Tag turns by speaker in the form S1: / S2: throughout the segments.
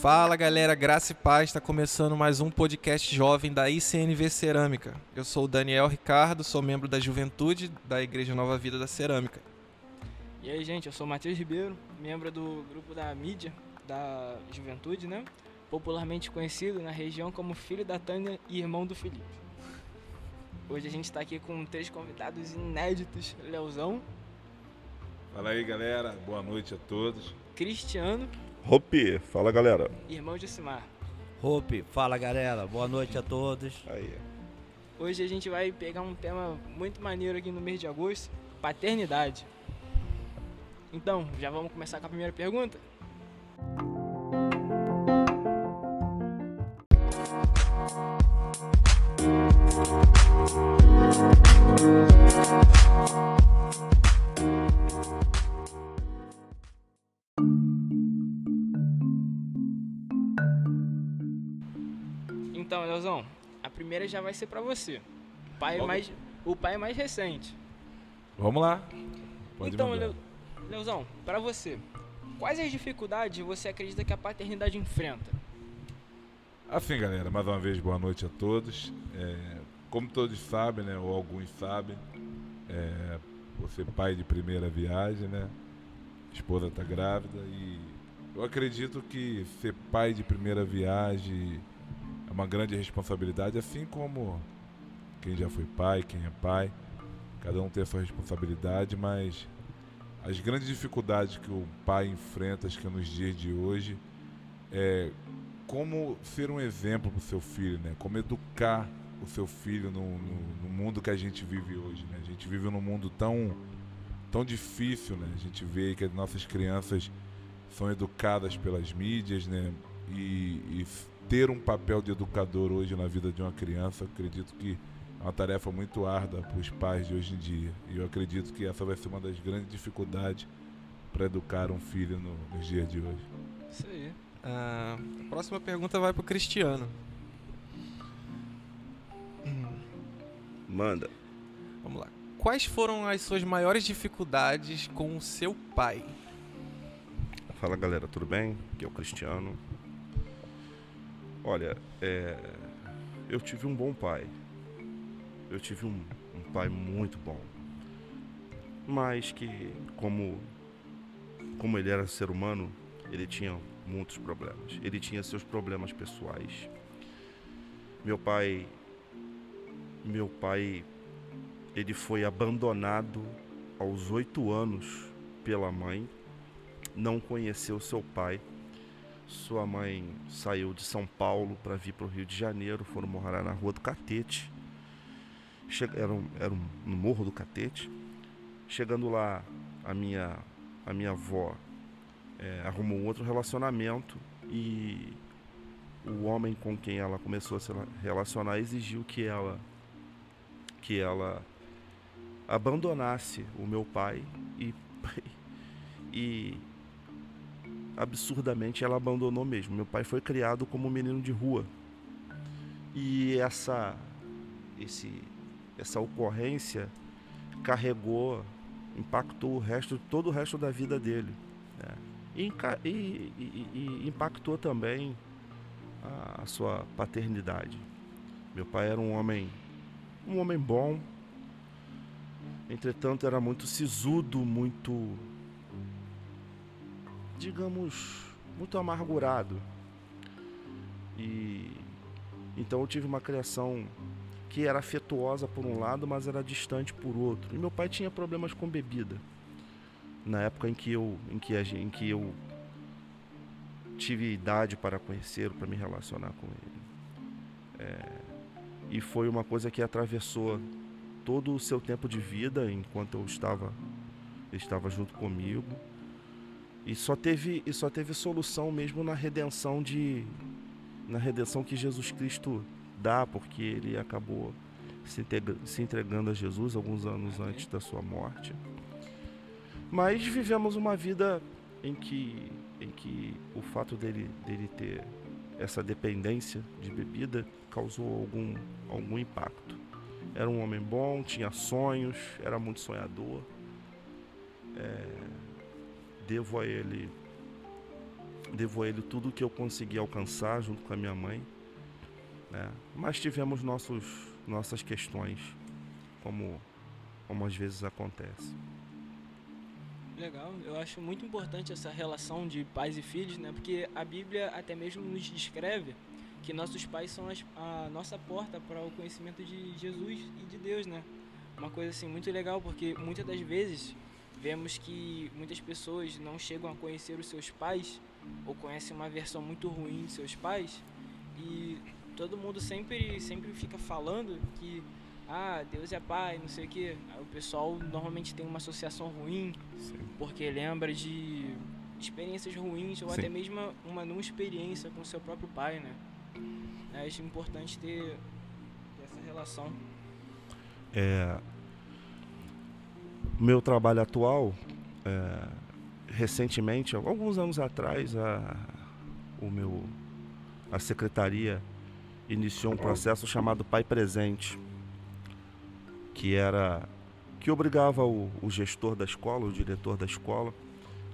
S1: Fala galera, graça e paz, está começando mais um podcast jovem da ICNV Cerâmica. Eu sou o Daniel Ricardo, sou membro da juventude da Igreja Nova Vida da Cerâmica.
S2: E aí, gente, eu sou o Matheus Ribeiro, membro do grupo da mídia da juventude, né? Popularmente conhecido na região como filho da Tânia e irmão do Felipe. Hoje a gente está aqui com três convidados inéditos: Leozão,
S3: Fala aí, galera. Boa noite a todos.
S2: Cristiano
S4: Hopi, fala galera.
S2: irmão de Simar.
S5: Hope, fala galera, boa noite a todos.
S4: Aí.
S2: Hoje a gente vai pegar um tema muito maneiro aqui no mês de agosto: paternidade. Então, já vamos começar com a primeira pergunta? Primeira já vai ser pra você. O pai
S3: Logo.
S2: mais, o pai mais recente.
S3: Vamos lá. Pode
S2: então,
S3: mandar.
S2: Leozão, pra você, quais as dificuldades você acredita que a paternidade enfrenta?
S3: Assim, galera, mais uma vez, boa noite a todos. É, como todos sabem, né, ou alguns sabem, é, você é pai de primeira viagem, né? Esposa tá grávida e eu acredito que ser pai de primeira viagem é uma grande responsabilidade, assim como quem já foi pai, quem é pai, cada um tem a sua responsabilidade, mas as grandes dificuldades que o pai enfrenta, acho que nos dias de hoje, é como ser um exemplo para o seu filho, né? Como educar o seu filho no, no, no mundo que a gente vive hoje, né? A gente vive num mundo tão, tão difícil, né? A gente vê que as nossas crianças são educadas pelas mídias, né? E, e ter um papel de educador hoje na vida de uma criança, acredito que é uma tarefa muito árdua para os pais de hoje em dia. E eu acredito que essa vai ser uma das grandes dificuldades para educar um filho no- nos dias de hoje.
S2: Isso aí.
S1: Ah, a próxima pergunta vai pro Cristiano.
S4: Manda.
S1: Vamos lá. Quais foram as suas maiores dificuldades com o seu pai?
S4: Fala galera, tudo bem? Aqui é o Cristiano. Olha, é, eu tive um bom pai. Eu tive um, um pai muito bom. Mas que, como, como ele era ser humano, ele tinha muitos problemas. Ele tinha seus problemas pessoais. Meu pai. Meu pai. Ele foi abandonado aos oito anos pela mãe não conheceu seu pai. Sua mãe saiu de São Paulo para vir para o Rio de Janeiro, foram morar na Rua do Catete. Era, um- era um- no Morro do Catete. Chegando lá, a minha, a minha avó eh, arrumou um outro relacionamento e o homem com quem ela começou a se relacionar exigiu que ela que ela abandonasse o meu pai e e absurdamente ela abandonou mesmo. Meu pai foi criado como um menino de rua. E essa esse essa ocorrência carregou, impactou o resto, todo o resto da vida dele. né? E, e- e impactou também a, a sua paternidade. Meu pai era um homem, um homem bom. Entretanto, era muito sisudo, muito digamos, muito amargurado. E então eu tive uma criação que era afetuosa por um lado, mas era distante por outro. E meu pai tinha problemas com bebida. Na época em que eu em que em que eu tive idade para conhecer, para me relacionar com ele. É, e foi uma coisa que atravessou todo o seu tempo de vida enquanto eu estava estava junto comigo. E só teve e só teve solução mesmo na redenção de na redenção que Jesus Cristo dá, porque ele acabou se, se entregando a Jesus alguns anos antes da sua morte. Mas vivemos uma vida em que em que o fato dele dele ter essa dependência de bebida causou algum algum impacto. Era um homem bom, tinha sonhos, era muito sonhador. É, devo a ele devo a ele tudo que eu consegui alcançar junto com a minha mãe, né? Mas tivemos nossos nossas questões, como como às vezes acontece.
S2: Legal, eu acho muito importante essa relação de pais e filhos, né? Porque a Bíblia até mesmo nos descreve que nossos pais são as, a nossa porta para o conhecimento de Jesus e de Deus, né? Uma coisa assim muito legal, porque muitas das vezes vemos que muitas pessoas não chegam a conhecer os seus pais ou conhecem uma versão muito ruim de seus pais e todo mundo sempre sempre fica falando que ah, Deus é pai, não sei o que. O pessoal normalmente tem uma associação ruim,
S4: Sim.
S2: porque lembra de experiências ruins ou
S4: Sim.
S2: até mesmo uma não experiência com seu próprio pai, né? Acho importante ter essa relação.
S4: É, meu trabalho atual, é, recentemente, alguns anos atrás, a, o meu, a secretaria iniciou um processo chamado Pai Presente, que era que obrigava o, o gestor da escola, o diretor da escola,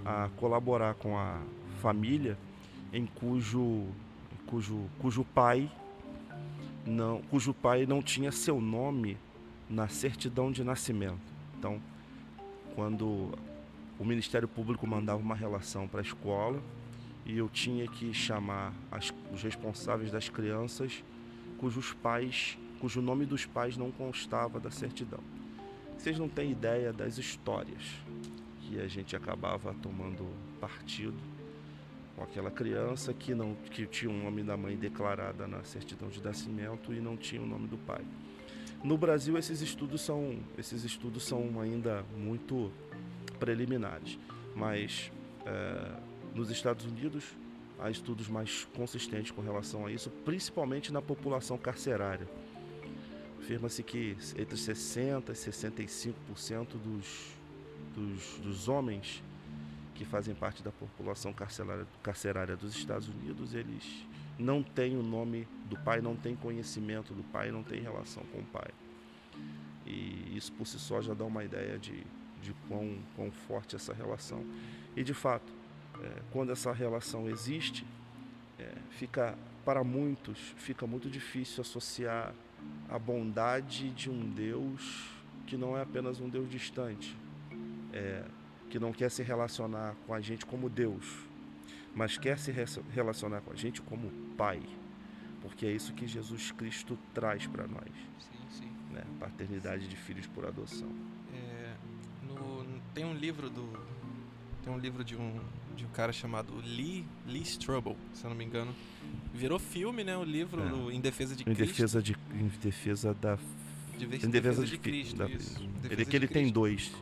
S4: a colaborar com a família em cujo, cujo, cujo pai não, cujo pai não tinha seu nome na certidão de nascimento. Então, quando o Ministério Público mandava uma relação para a escola e eu tinha que chamar as- os responsáveis das crianças cujos pais, cujo nome dos pais não constava da certidão. Vocês não têm ideia das histórias que a gente acabava tomando partido com aquela criança que não que tinha o nome da mãe declarada na certidão de nascimento e não tinha o nome do pai. No Brasil esses estudos são esses estudos são ainda muito preliminares, mas eh, nos Estados Unidos há estudos mais consistentes com relação a isso, principalmente na população carcerária. Afirma-se que entre 60% e 65% dos, dos, dos homens que fazem parte da população carcerária, carcerária dos Estados Unidos, eles não têm o nome do pai, não têm conhecimento do pai, não têm relação com o pai. E isso por si só já dá uma ideia de, de quão, quão forte essa relação. E de fato, é, quando essa relação existe, é, fica para muitos fica muito difícil associar a bondade de um Deus que não é apenas um Deus distante, é, que não quer se relacionar com a gente como Deus, mas quer se re- relacionar com a gente como Pai, porque é isso que Jesus Cristo traz para nós,
S1: Sim, sim.
S4: né? Paternidade de filhos por adoção.
S1: É, no- tem um livro do. Tem um livro de um, de um cara chamado Lee, Lee Strobel, se eu não me engano. Virou filme, né? O livro
S4: É.
S1: do Em Defesa de
S4: Em
S1: Cristo.
S4: defesa de em defesa da
S1: de
S4: em defesa de,
S1: de Cristo.
S4: da-
S1: isso.
S4: ele
S1: Defesa
S4: que ele
S1: de
S4: tem
S1: Cristo.
S4: dois.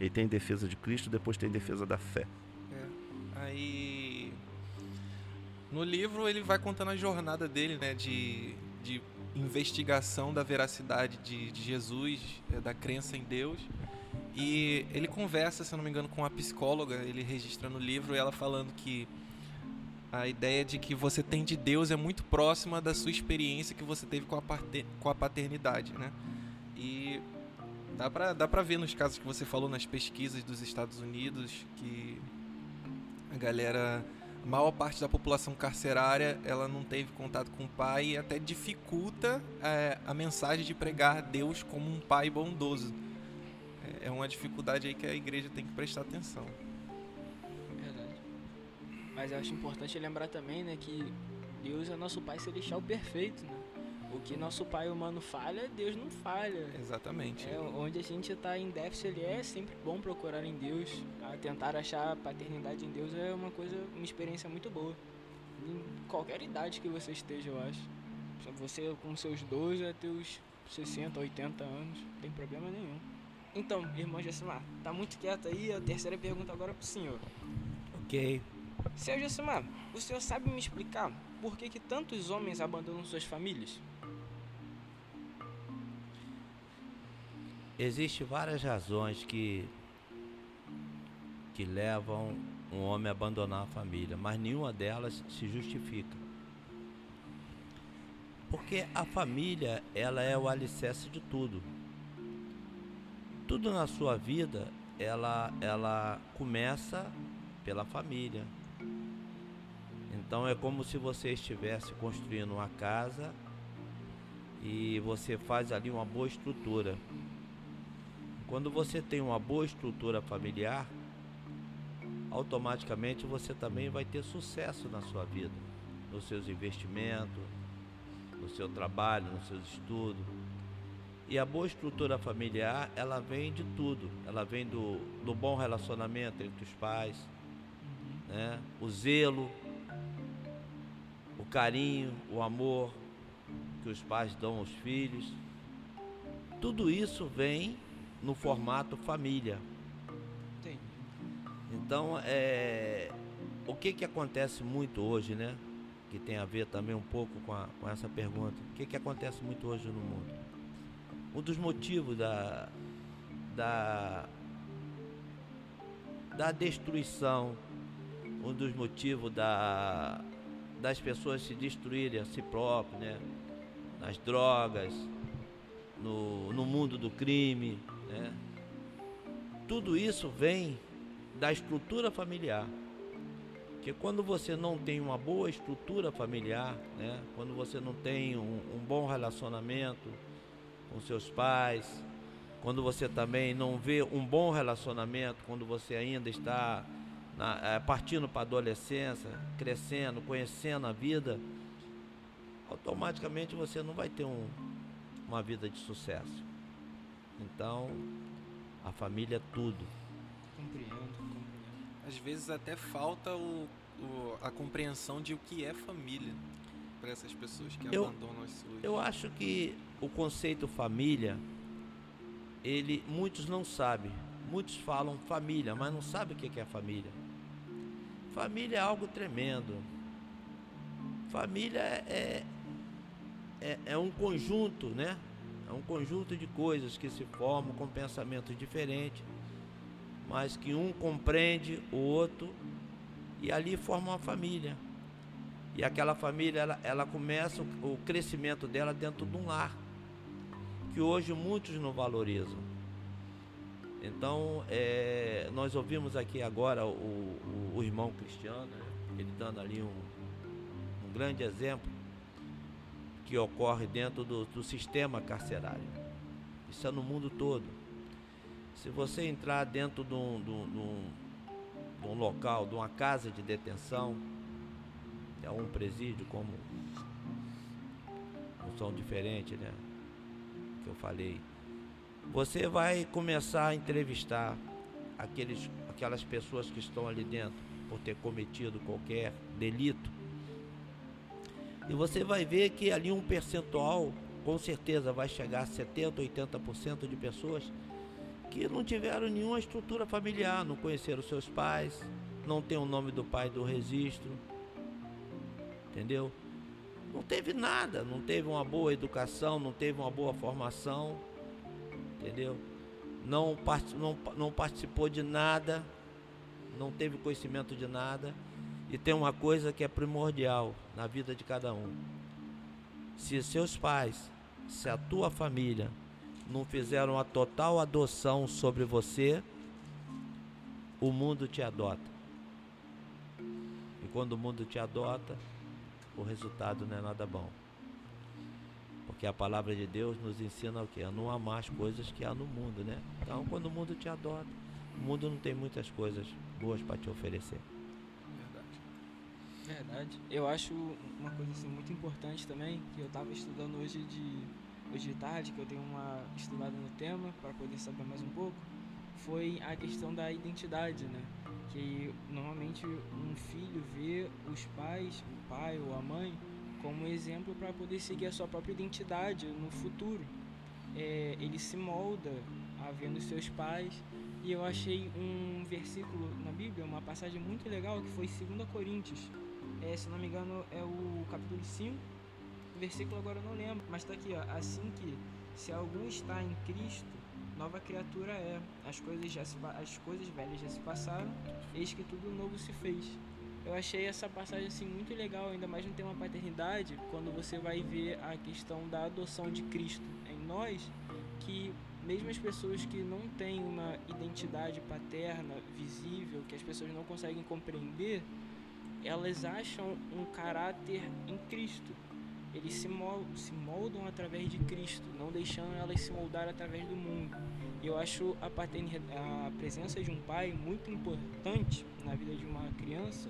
S4: Ele tem defesa de Cristo, depois tem defesa da fé.
S1: É. Aí. No livro ele vai contando a jornada dele, né? De, de investigação da veracidade de, de Jesus, é, da crença em Deus. E ele conversa, se eu não me engano, com uma psicóloga, ele registra no livro, ela falando que a ideia de que você tem de Deus é muito próxima da sua experiência que você teve com a, com a paternidade, né? E dá pra, dá pra ver nos casos que você falou nas pesquisas dos Estados Unidos que a galera, maior parte da população carcerária, ela não teve contato com o pai e até dificulta é, a mensagem de pregar Deus como um pai bondoso. É- É uma dificuldade aí que a igreja tem que prestar atenção.
S2: Verdade. Mas eu acho importante lembrar também, né, que Deus é nosso Pai Celestial perfeito, né? O que nosso pai humano falha, Deus não falha.
S1: Exatamente.
S2: É, onde a gente está em déficit ali é sempre bom procurar em Deus. A tentar achar a paternidade em Deus é uma coisa, uma experiência muito boa. Em qualquer idade que você esteja, eu acho. Você com seus 12 até os 60, 80 anos, não tem problema nenhum. Então, irmão Gessimar, tá muito quieto aí, a terceira pergunta agora pro senhor.
S5: Ok.
S2: Seu Gessimar, o senhor sabe me explicar por que, que tantos homens abandonam suas famílias?
S5: Existem várias razões que, que levam um homem a abandonar a família, mas nenhuma delas se justifica. Porque a família, ela é o alicerce de tudo. Tudo na sua vida, ela, ela começa pela família. Então é como se você estivesse construindo uma casa e você faz ali uma boa estrutura. Quando você tem uma boa estrutura familiar, automaticamente você também vai ter sucesso na sua vida, nos seus investimentos, no seu trabalho, nos seus estudos. E a boa estrutura familiar, ela vem de tudo. Ela vem do, do bom relacionamento entre os pais, né? o zelo, o carinho, o amor que os pais dão aos filhos. Tudo isso vem no formato família.
S2: Entendi.
S5: Então, é, o que, que acontece muito hoje, né? Que tem a ver também um pouco com, a, com essa pergunta. O que, que acontece muito hoje no mundo? Um dos motivos da, da, da destruição, um dos motivos da, das pessoas se destruírem a si próprias, né? Nas drogas, no, no mundo do crime, né? Tudo isso vem da estrutura familiar. Porque quando você não tem uma boa estrutura familiar, né? quando você não tem um, um bom relacionamento com seus pais, quando você também não vê um bom relacionamento, quando você ainda está na, é, partindo para a adolescência, crescendo, conhecendo a vida, automaticamente você não vai ter um, uma vida de sucesso. Então, a família é tudo.
S2: Compreendo, compreendo.
S1: Às vezes até falta o, o- a compreensão de o que é família para essas pessoas que
S5: Eu-
S1: abandonam as suas.
S5: Eu acho que o conceito família, ele muitos não sabem. Muitos falam família, mas não sabem o que que é família. Família é algo tremendo. Família é, é, é um conjunto, né? É um conjunto de coisas que se formam com pensamentos diferentes, mas que um compreende o outro e ali forma uma família. E aquela família, ela, ela começa o, o crescimento dela dentro de um lar, que hoje muitos não valorizam. Então, é, nós ouvimos aqui agora o, o, o irmão Cristiano, né, ele dando ali um, um grande exemplo que ocorre dentro do, do sistema carcerário. Isso é no mundo todo. Se você entrar dentro de um, de um- de um- um local, de uma casa de detenção, é um presídio como não são diferentes, né? Que eu falei. Você vai começar a entrevistar aqueles, aquelas pessoas que estão ali dentro por ter cometido qualquer delito. E você vai ver que ali um percentual, com certeza, vai chegar a 70%, 80% de pessoas que não tiveram nenhuma estrutura familiar, não conheceram seus pais, não tem o nome do pai do registro, entendeu? Não teve nada, não teve uma boa educação, não teve uma boa formação, entendeu? Não, não, não participou de nada, não teve conhecimento de nada. E tem uma coisa que é primordial na vida de cada um. Se seus pais, se a tua família não fizeram a total adoção sobre você, o mundo te adota. E quando o mundo te adota, o resultado não é nada bom. Porque a palavra de Deus nos ensina o quê? A não amar as coisas que há no mundo, né? Então, quando o mundo te adota, o mundo não tem muitas coisas boas para te oferecer.
S1: Verdade.
S2: Eu acho uma coisa assim muito importante também, que eu tava estudando hoje de hoje de tarde, que eu tenho uma estudada no tema para poder saber mais um pouco, foi a questão da identidade, né? Que normalmente um filho vê os pais, o pai ou a mãe, como exemplo para poder seguir a sua própria identidade no futuro. É, ele se molda a vendo seus pais e eu achei um versículo na Bíblia, uma passagem muito legal que foi 2 Coríntios é, se não me engano, é o capítulo 5, versículo agora eu não lembro, mas tá aqui, ó. Assim que, se algum está em Cristo, nova criatura é. As coisas, já se, as coisas velhas já se passaram, eis que tudo novo se fez. Eu achei essa passagem assim muito legal, ainda mais no tema paternidade, quando você vai ver a questão da adoção de Cristo em nós, que mesmo as pessoas que não têm uma identidade paterna visível, que as pessoas não conseguem compreender, elas acham um caráter em Cristo. Eles se moldam, se moldam através de Cristo, não deixando elas se moldar através do mundo. E eu acho a, a presença de um pai muito importante na vida de uma criança,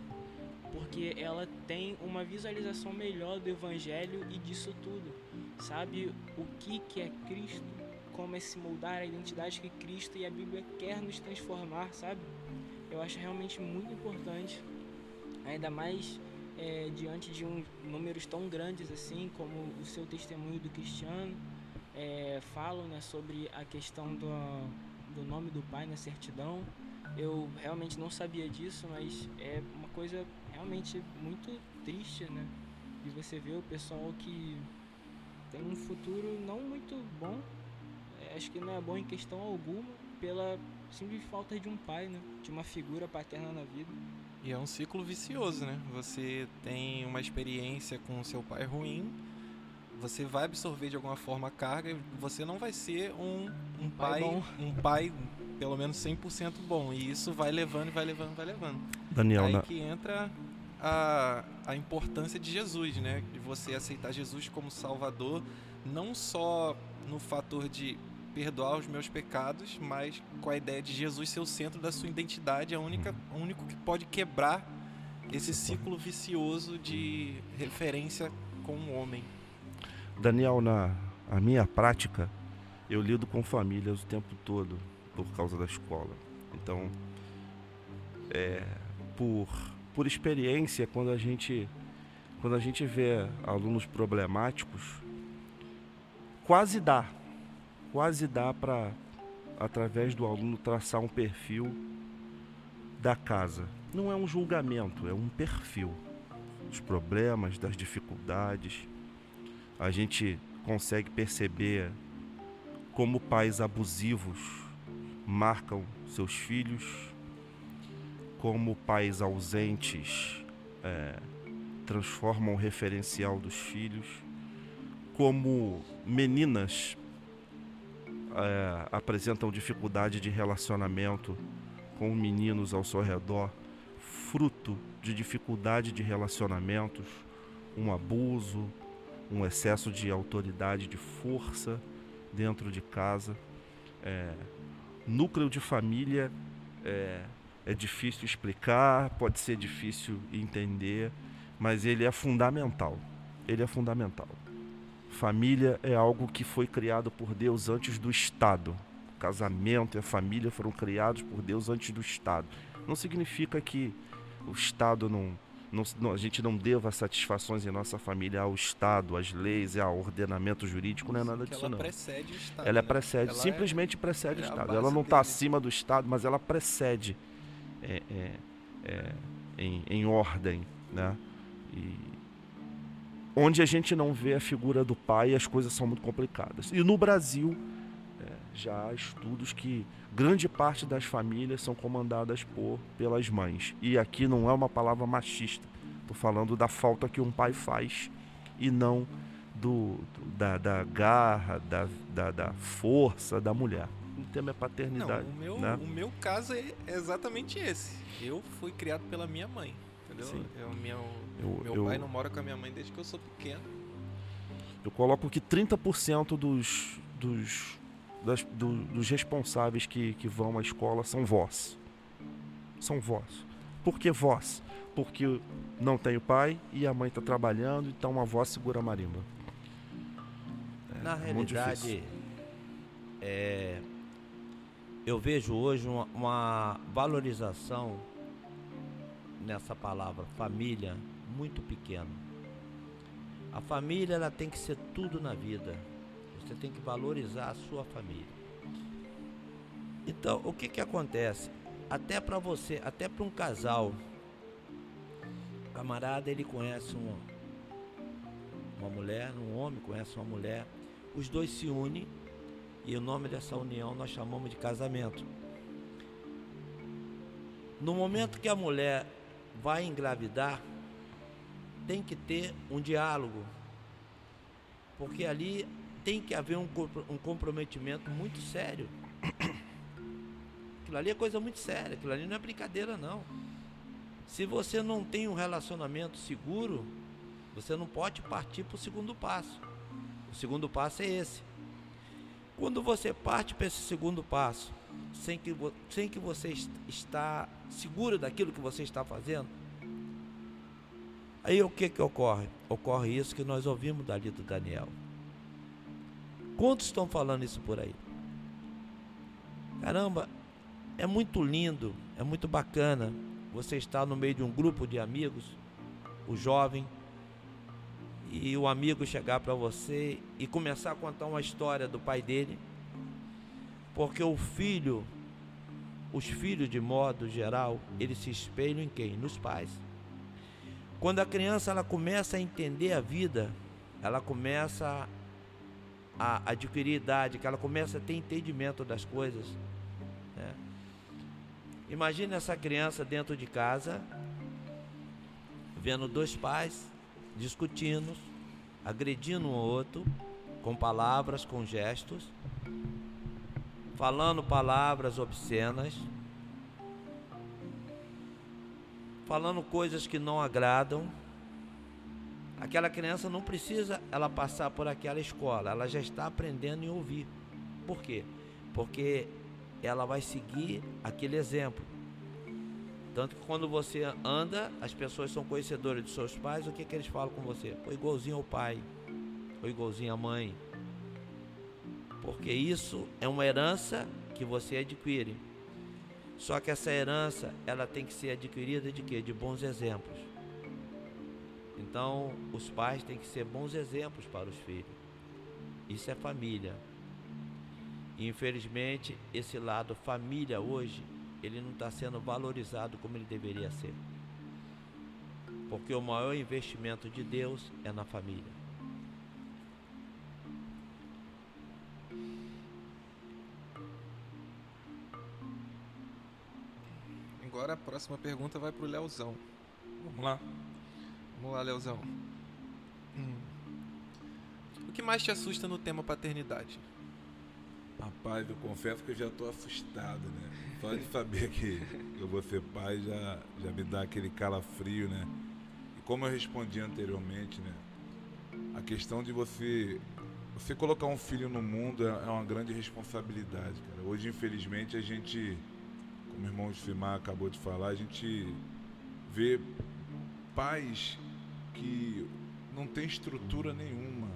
S2: porque ela tem uma visualização melhor do Evangelho e disso tudo. Sabe o que, que é Cristo, como é se moldar a identidade que Cristo e a Bíblia quer nos transformar, sabe? Eu acho realmente muito importante, ainda mais é, diante de um, números tão grandes assim, como o seu testemunho do Cristiano, é, falam né, sobre a questão do, do nome do pai na certidão. Eu realmente não sabia disso, mas é uma coisa realmente muito triste, né? De você ver o pessoal que tem um futuro não muito bom, é, acho que não é bom em questão alguma, pela simples falta de um pai, né? De uma figura paterna na vida.
S1: E é um ciclo vicioso, né? Você tem uma experiência com o seu pai ruim, você vai absorver de alguma forma a carga e você não vai ser um, um pai, pai um pai pelo menos 100% bom. E isso vai levando, vai levando, vai levando.
S4: Daniel,
S1: Aí na... que entra a, a importância de Jesus, né? De você aceitar Jesus como Salvador, não só no fator de perdoar os meus pecados, mas com a ideia de Jesus ser o centro da sua identidade, única, o único que pode quebrar esse ciclo vicioso de referência com o homem.
S4: Daniel, na a minha prática, eu lido com famílias o tempo todo por causa da escola. Então, é, por, por experiência, quando a gente quando a gente vê alunos problemáticos, quase dá, quase dá para através do aluno traçar um perfil da casa. Não é um julgamento, é um perfil dos problemas, das dificuldades, a gente consegue perceber como pais abusivos marcam seus filhos, como pais ausentes é, transformam o referencial dos filhos, como meninas é, apresentam dificuldade de relacionamento com meninos ao seu redor, fruto de dificuldade de relacionamentos, um abuso, um excesso de autoridade, de força dentro de casa. É, núcleo de família é, é difícil explicar, pode ser difícil entender, mas ele é fundamental. Ele é fundamental. Família é algo que foi criado por Deus antes do Estado. O casamento e a família foram criados por Deus antes do Estado. Não significa que o Estado não, não, a gente não deva satisfações em nossa família ao Estado, às leis, ao ordenamento jurídico, não é nada disso
S1: ela
S4: não.
S1: precede o Estado.
S4: Ela
S1: né?
S4: precede,
S1: ela
S4: simplesmente
S1: é,
S4: precede
S1: é
S4: o Estado.
S1: Ela
S4: não está acima do Estado, mas ela precede é, é, é, em, em ordem, né? E onde a gente não vê a figura do pai, as coisas são muito complicadas. E no Brasil é, já há estudos que grande parte das famílias são comandadas por pelas mães. E aqui não é uma palavra machista. Estou falando da falta que um pai faz e não do, da, da garra, da, da, da, força da mulher. O tema é paternidade.
S1: Não, o, meu,
S4: né?
S1: o meu caso é exatamente esse. Eu fui criado pela minha mãe. Entendeu?
S4: Sim.
S1: Eu, meu
S4: Eu-
S1: meu
S4: eu-
S1: pai não mora com a minha mãe desde que eu sou pequeno.
S4: Eu coloco que 30% dos, dos, das- do- dos responsáveis que, que vão à escola são vós. São vós. Por que vós? Porque não tem o pai e a mãe está trabalhando, então a avó segura a marimba. É,
S5: Na
S4: é
S5: realidade, é, eu vejo hoje uma, uma valorização nessa palavra família muito pequena. A família ela tem que ser tudo na vida. Você tem que valorizar a sua família. Então, o que que acontece? Até para você, até para um casal, o camarada ele conhece uma, uma mulher, um homem conhece uma mulher, os dois se unem e o nome dessa união nós chamamos de casamento. No momento que a mulher vai engravidar, tem que ter um diálogo, porque ali tem que haver um, um comprometimento muito sério. Aquilo ali é coisa muito séria, aquilo ali não é brincadeira não. Se você não tem um relacionamento seguro, você não pode partir para o segundo passo. O segundo passo é esse. Quando você parte para esse segundo passo, sem que, sem que você está seguro daquilo que você está fazendo, aí o que que ocorre? Ocorre isso que nós ouvimos dali do Daniel. Quantos estão falando isso por aí? Caramba, é muito lindo, é muito bacana você estar no meio de um grupo de amigos, o jovem, e o amigo chegar para você e começar a contar uma história do pai dele, porque o filho, os filhos de modo geral, eles se espelham em quem? Nos pais. Quando a criança ela começa a entender a vida, ela começa a adquirir idade, que ela começa a ter entendimento das coisas. Né? Imagine essa criança dentro de casa, vendo dois pais discutindo, agredindo um outro, com palavras, com gestos, falando palavras obscenas, falando coisas que não agradam. Aquela criança não precisa ela passar por aquela escola, ela já está aprendendo a ouvir. Por quê? Porque ela vai seguir aquele exemplo. Tanto que quando você anda, as pessoas são conhecedoras de seus pais, o que, que eles falam com você? Foi igualzinho ao pai, foi igualzinho à mãe. Porque isso é uma herança que você adquire. Só que essa herança, ela tem que ser adquirida de quê? De bons exemplos. Então, os pais têm que ser bons exemplos para os filhos. Isso é família. Infelizmente, esse lado família hoje ele não está sendo valorizado como ele deveria ser. Porque o maior investimento de Deus é na família.
S1: Agora a próxima pergunta vai para o Leozão.
S3: Vamos lá.
S1: Vamos lá, Leozão. Hum. O que mais te assusta no tema paternidade?
S3: Rapaz, eu confesso que eu já estou assustado, né? Só de saber que eu vou ser pai já, já me dá aquele calafrio, né? E como eu respondi anteriormente, né? A questão de você você colocar um filho no mundo é, é uma grande responsabilidade, cara. Hoje, infelizmente, a gente, como o irmão Simar acabou de falar, a gente vê pais que não tem estrutura nenhuma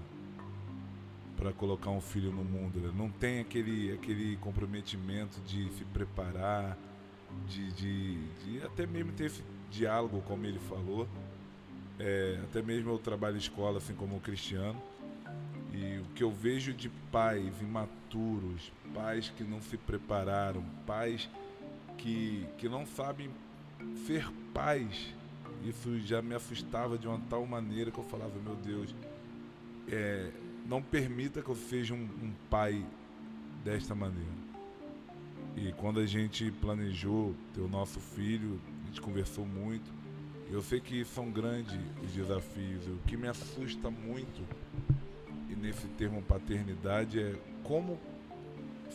S3: para colocar um filho no mundo. Né? Não tem aquele, aquele comprometimento de se preparar, de, de, de até mesmo ter diálogo, como ele falou. É, até mesmo eu trabalho em escola, assim como o Cristiano. E o que eu vejo de pais imaturos, pais que não se prepararam, pais que, que não sabem ser pais, isso já me assustava de uma tal maneira que eu falava, meu Deus, é, não permita que eu seja um, um pai desta maneira. E quando a gente planejou ter o nosso filho, a gente conversou muito. Eu sei que são grandes os desafios. O que me assusta muito e nesse termo paternidade é como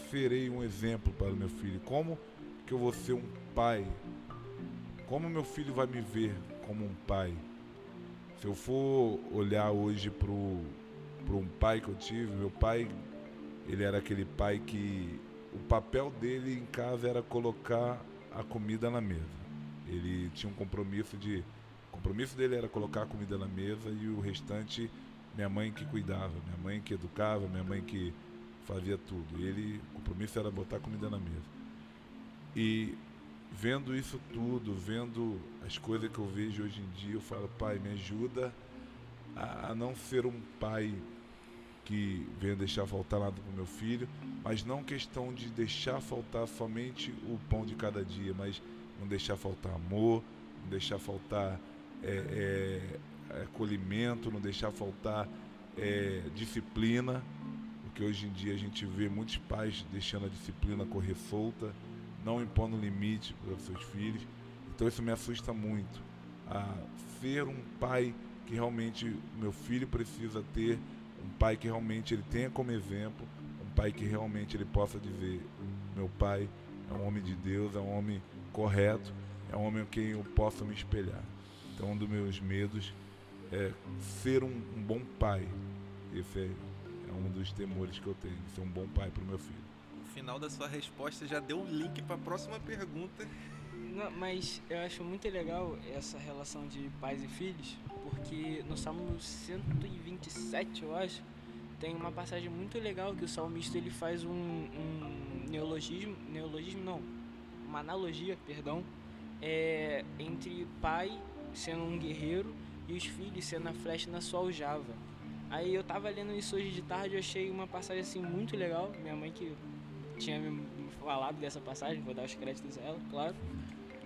S3: serei um exemplo para o meu filho, como que eu vou ser um pai, como meu filho vai me ver como um pai. Se eu for olhar hoje para o para um pai que eu tive. Meu pai, ele era aquele pai que o papel dele em casa era colocar a comida na mesa. Ele tinha um compromisso de o compromisso dele era colocar a comida na mesa e o restante minha mãe que cuidava, minha mãe que educava, minha mãe que fazia tudo. Ele, o compromisso era botar comida na mesa. E vendo isso tudo, vendo as coisas que eu vejo hoje em dia, eu falo, pai, me ajuda a, não ser um pai que venha deixar faltar nada para meu filho, mas não questão de deixar faltar somente o pão de cada dia, mas não deixar faltar amor, não deixar faltar é, é, acolhimento, não deixar faltar é, disciplina, porque hoje em dia a gente vê muitos pais deixando a disciplina correr solta, não impondo limite para os seus filhos. Então isso me assusta muito. A ser um pai que realmente meu filho precisa ter um pai que realmente ele tenha como exemplo, um pai que realmente ele possa dizer, meu pai é um homem de Deus, é um homem correto, é um homem em quem eu posso me espelhar. Então, um dos meus medos é ser um, um bom pai. Esse é, é, um dos temores que eu tenho, ser um bom pai para o meu filho.
S1: Final da sua resposta já deu o link para a próxima pergunta.
S2: Não, mas eu acho muito legal essa relação de pais e filhos, porque no Salmo 127, eu acho, tem uma passagem muito legal que o salmista ele faz um, um neologismo, neologismo não, uma analogia, perdão, é, entre pai sendo um guerreiro e os filhos sendo a flecha na sua aljava. Aí eu tava lendo isso hoje de tarde, eu achei uma passagem assim muito legal. Minha mãe que tinha me falado dessa passagem, vou dar os créditos a ela, claro.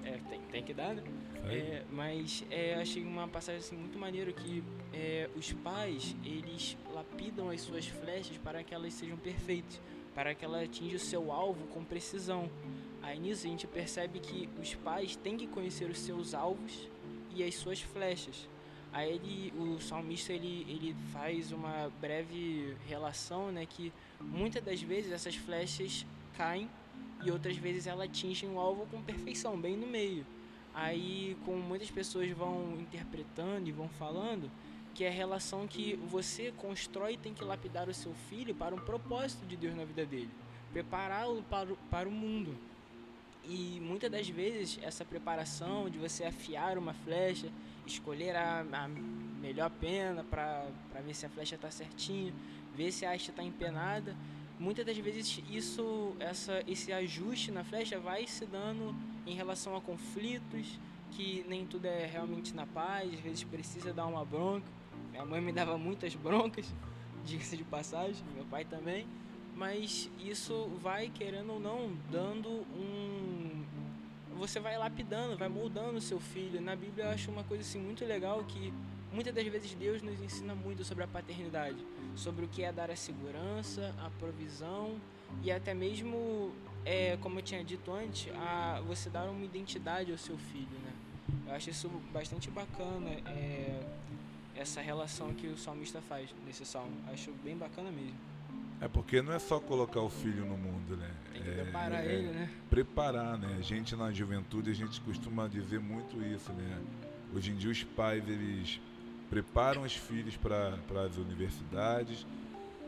S2: É, tem, tem que dar, né? É, mas é, achei uma passagem assim, muito maneira que é, os pais eles lapidam as suas flechas para que elas sejam perfeitas, para que ela atinja o seu alvo com precisão. Aí nisso a gente percebe que os pais têm que conhecer os seus alvos e as suas flechas. Aí ele, o salmista ele, ele faz uma breve relação, né, que muitas das vezes essas flechas caem e outras vezes ela atingem o alvo com perfeição, bem no meio. Aí, como muitas pessoas vão interpretando e vão falando, que é a relação que você constrói e tem que lapidar o seu filho para um propósito de Deus na vida dele, prepará-lo para, para o mundo. E muitas das vezes essa preparação de você afiar uma flecha, escolher a, a melhor pena para ver se a flecha está certinha, ver se a haste está empenada, muitas das vezes isso, essa, esse ajuste na flecha vai se dando em relação a conflitos, que nem tudo é realmente na paz, às vezes precisa dar uma bronca. Minha mãe me dava muitas broncas, diga-se de passagem, meu pai também, mas isso vai, querendo ou não, dando um. Você vai lapidando, vai moldando o seu filho. Na Bíblia eu acho uma coisa assim muito legal que muitas das vezes Deus nos ensina muito sobre a paternidade, sobre o que é dar a segurança, a provisão e até mesmo, é, como eu tinha dito antes, a você dar uma identidade ao seu filho, né? Eu acho isso bastante bacana, é, essa relação que o salmista faz nesse salmo. Acho bem bacana mesmo.
S3: É porque não é só colocar o filho no mundo, né?
S2: Tem que
S3: é,
S2: preparar
S3: é,
S2: ele, né?
S3: Preparar, né? A gente na juventude, a gente costuma dizer muito isso, né? Hoje em dia os pais, eles preparam os filhos para as universidades,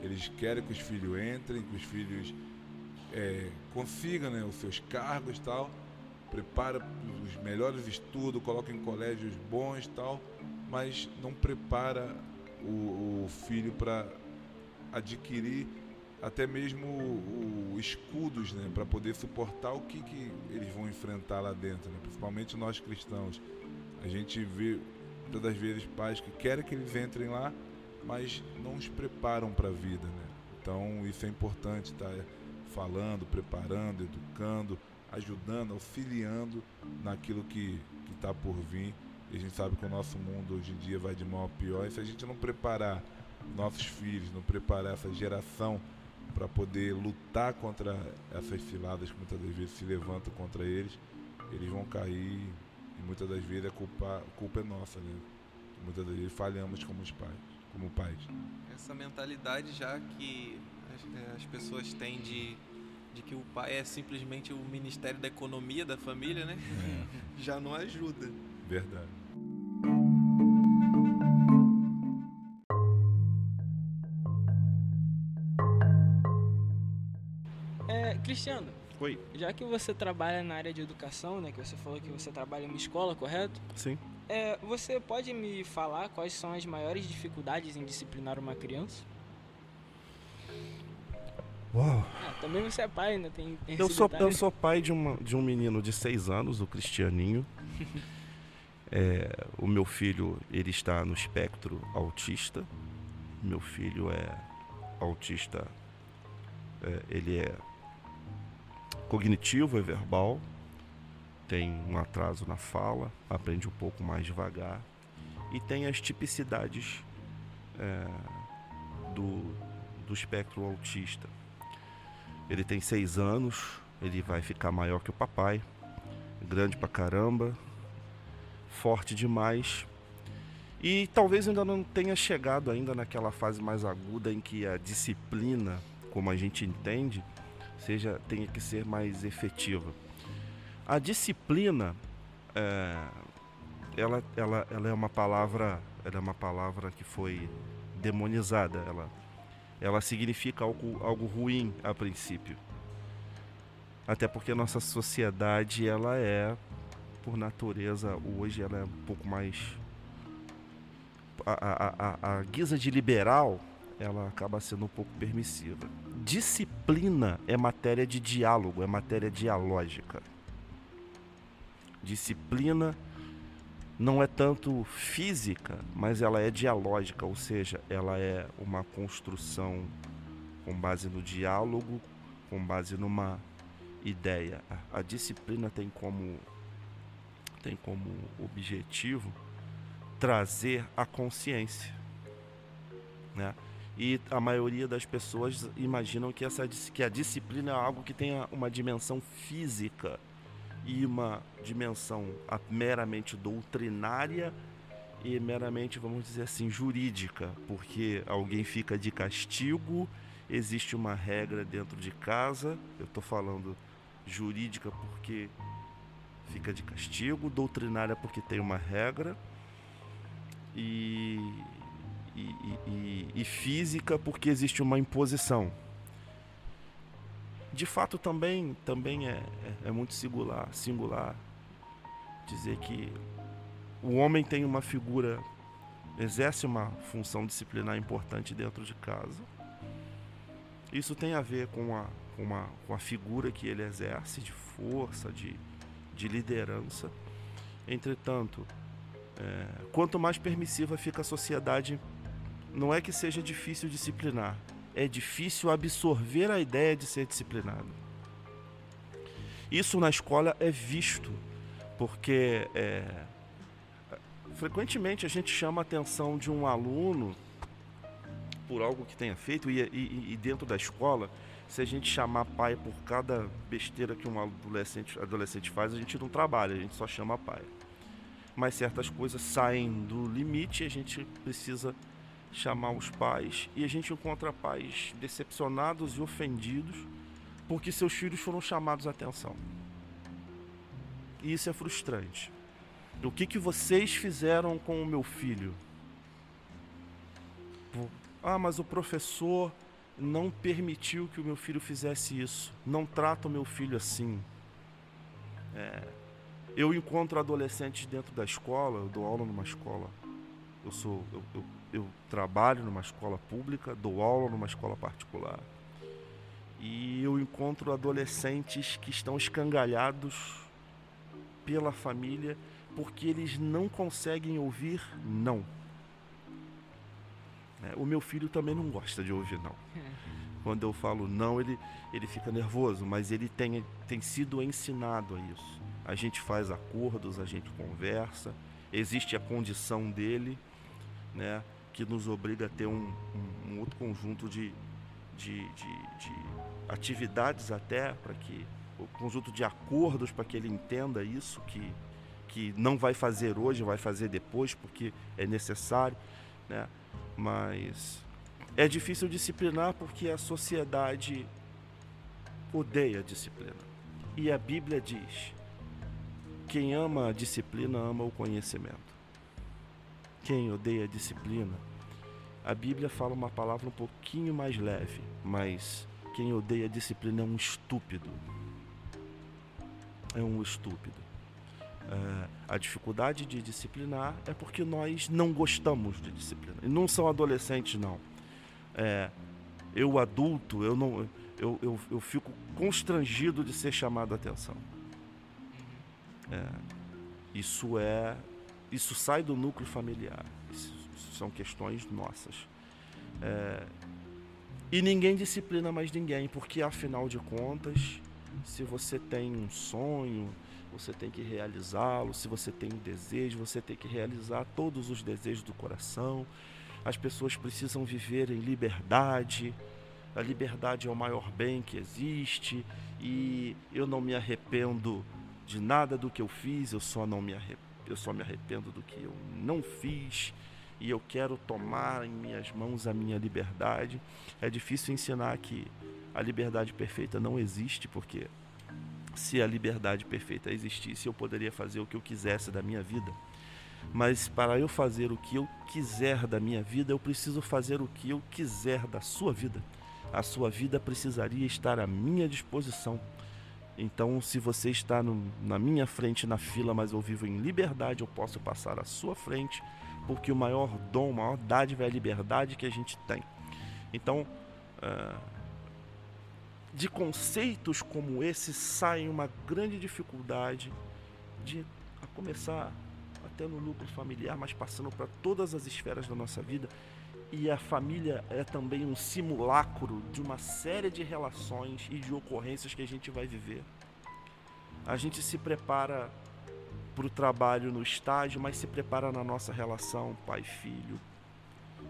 S3: eles querem que os filhos entrem, que os filhos é, consigam né, os seus cargos tal, prepara os melhores estudos, coloca em colégios bons tal, mas não prepara o, o filho para adquirir até mesmo o, o escudos né, para poder suportar o que, que eles vão enfrentar lá dentro, né? principalmente nós cristãos. A gente vê todas as vezes pais que querem que eles entrem lá, mas não os preparam para a vida. Né? Então isso é importante estar tá falando, preparando, educando, ajudando, auxiliando naquilo que está por vir. E a gente sabe que o nosso mundo hoje em dia vai de mal a pior. E se a gente não preparar nossos filhos, não preparar essa geração para poder lutar contra essas ciladas que muitas das vezes se levantam contra eles, eles vão cair e muitas das vezes a culpa, a culpa é nossa, né? Muitas das vezes falhamos como os pais, como pais.
S1: Essa mentalidade já que as, é, as pessoas têm de, de que o pai é simplesmente o ministério da economia da família, né? É. já não ajuda.
S3: Verdade.
S4: Oi.
S2: já que você trabalha na área de educação, né, que você falou que você trabalha em uma escola, correto?
S4: Sim.
S2: É, você pode me falar quais são as maiores dificuldades em disciplinar uma criança?
S4: Uau.
S2: Ah, também você é pai, né? Tem, tem
S4: Eu sou, eu sou pai de, uma, de um menino de seis anos, o Cristianinho. É, o meu filho, ele está no espectro autista. Meu filho é autista, é, ele é cognitivo, é verbal, tem um atraso na fala, aprende um pouco mais devagar e tem as tipicidades é, do, do espectro autista. Ele tem seis anos, ele vai ficar maior que o papai, grande pra caramba, forte demais. E talvez ainda não tenha chegado ainda naquela fase mais aguda em que a disciplina, como a gente entende, seja tenha que ser mais efetiva. A disciplina, é, ela, ela, ela é uma palavra, ela é uma palavra que foi demonizada. Ela, ela significa algo, algo ruim a princípio. Até porque a nossa sociedade ela é, por natureza, hoje ela é um pouco mais a, a, a, a guisa de liberal, ela acaba sendo um pouco permissiva. Disciplina é matéria de diálogo, é matéria dialógica. Disciplina não é tanto física, mas ela é dialógica, ou seja, ela é uma construção com base no diálogo, com base numa ideia. A, disciplina tem como tem como objetivo trazer a consciência, né? E a maioria das pessoas imaginam que essa que a disciplina é algo que tenha uma dimensão física e uma dimensão meramente doutrinária e meramente, vamos dizer assim, jurídica, porque alguém fica de castigo, existe uma regra dentro de casa. Eu estou falando jurídica porque fica de castigo, doutrinária porque tem uma regra e, e, e, física porque existe uma imposição. De fato também, também é, é, é muito singular, singular dizer que o homem tem uma figura, exerce uma função disciplinar importante dentro de casa. Isso tem a ver com a, com uma, com a figura que ele exerce de força, de, de liderança. Entretanto, é, quanto mais permissiva fica a sociedade, não é que seja difícil disciplinar, é difícil absorver a ideia de ser disciplinado. Isso na escola é visto, porque é, frequentemente a gente chama a atenção de um aluno por algo que tenha feito, e, e, e dentro da escola, se a gente chamar pai por cada besteira que um adolescente, adolescente faz, a gente não trabalha, a gente só chama pai mas certas coisas saem do limite e a gente precisa chamar os pais e a gente encontra pais decepcionados e ofendidos porque seus filhos foram chamados a atenção. E isso é frustrante. O que, que vocês fizeram com o meu filho? Ah, mas o professor não permitiu que o meu filho fizesse isso. Não trata o meu filho assim. É, eu encontro adolescentes dentro da escola, eu dou aula numa escola. Eu sou eu, eu, eu trabalho numa escola pública, dou aula numa escola particular. E eu encontro adolescentes que estão escangalhados pela família porque eles não conseguem ouvir não. É, o meu filho também não gosta de ouvir não. Quando eu falo não, ele, ele fica nervoso, mas ele tem, tem sido ensinado a isso a gente faz acordos, a gente conversa, existe a condição dele, né, que nos obriga a ter um, um, um outro conjunto de, de, de, de atividades até para que o conjunto de acordos para que ele entenda isso que que não vai fazer hoje, vai fazer depois porque é necessário, né? Mas é difícil disciplinar porque a sociedade odeia a disciplina. E a Bíblia diz: quem ama a disciplina ama o conhecimento. Quem odeia a disciplina, a Bíblia fala uma palavra um pouquinho mais leve, mas quem odeia a disciplina é um estúpido. É um estúpido. É, a dificuldade de disciplinar é porque nós não gostamos de disciplina. E não são adolescentes, não. É, eu, adulto, eu, não, eu, eu, eu fico constrangido de ser chamado a atenção. É, isso é. Isso sai do núcleo familiar. Isso, são questões nossas. É, e ninguém disciplina mais ninguém, porque afinal de contas, se você tem um sonho, você tem que realizá-lo. Se você tem um desejo, você tem que realizar todos os desejos do coração. As pessoas precisam viver em liberdade. A liberdade é o maior bem que existe e eu não me arrependo de nada do que eu fiz, eu só não me arrependo, eu só me arrependo do que eu não fiz e eu quero tomar em minhas mãos a minha liberdade. É difícil ensinar que a liberdade perfeita não existe, porque se a liberdade perfeita existisse, eu poderia fazer o que eu quisesse da minha vida. Mas para eu fazer o que eu quiser da minha vida, eu preciso fazer o que eu quiser da sua vida. A sua vida precisaria estar à minha disposição. Então, se você está no, na minha frente na fila, mas eu vivo em liberdade, eu posso passar à sua frente, porque o maior dom, a maior dádiva é a liberdade que a gente tem. Então, uh, de conceitos como esse sai uma grande dificuldade de a começar até no núcleo familiar, mas passando para todas as esferas da nossa vida. E a família é também um simulacro de uma série de relações e de ocorrências que a gente vai viver. A gente se prepara para o trabalho no estágio, mas se prepara na nossa relação pai-filho,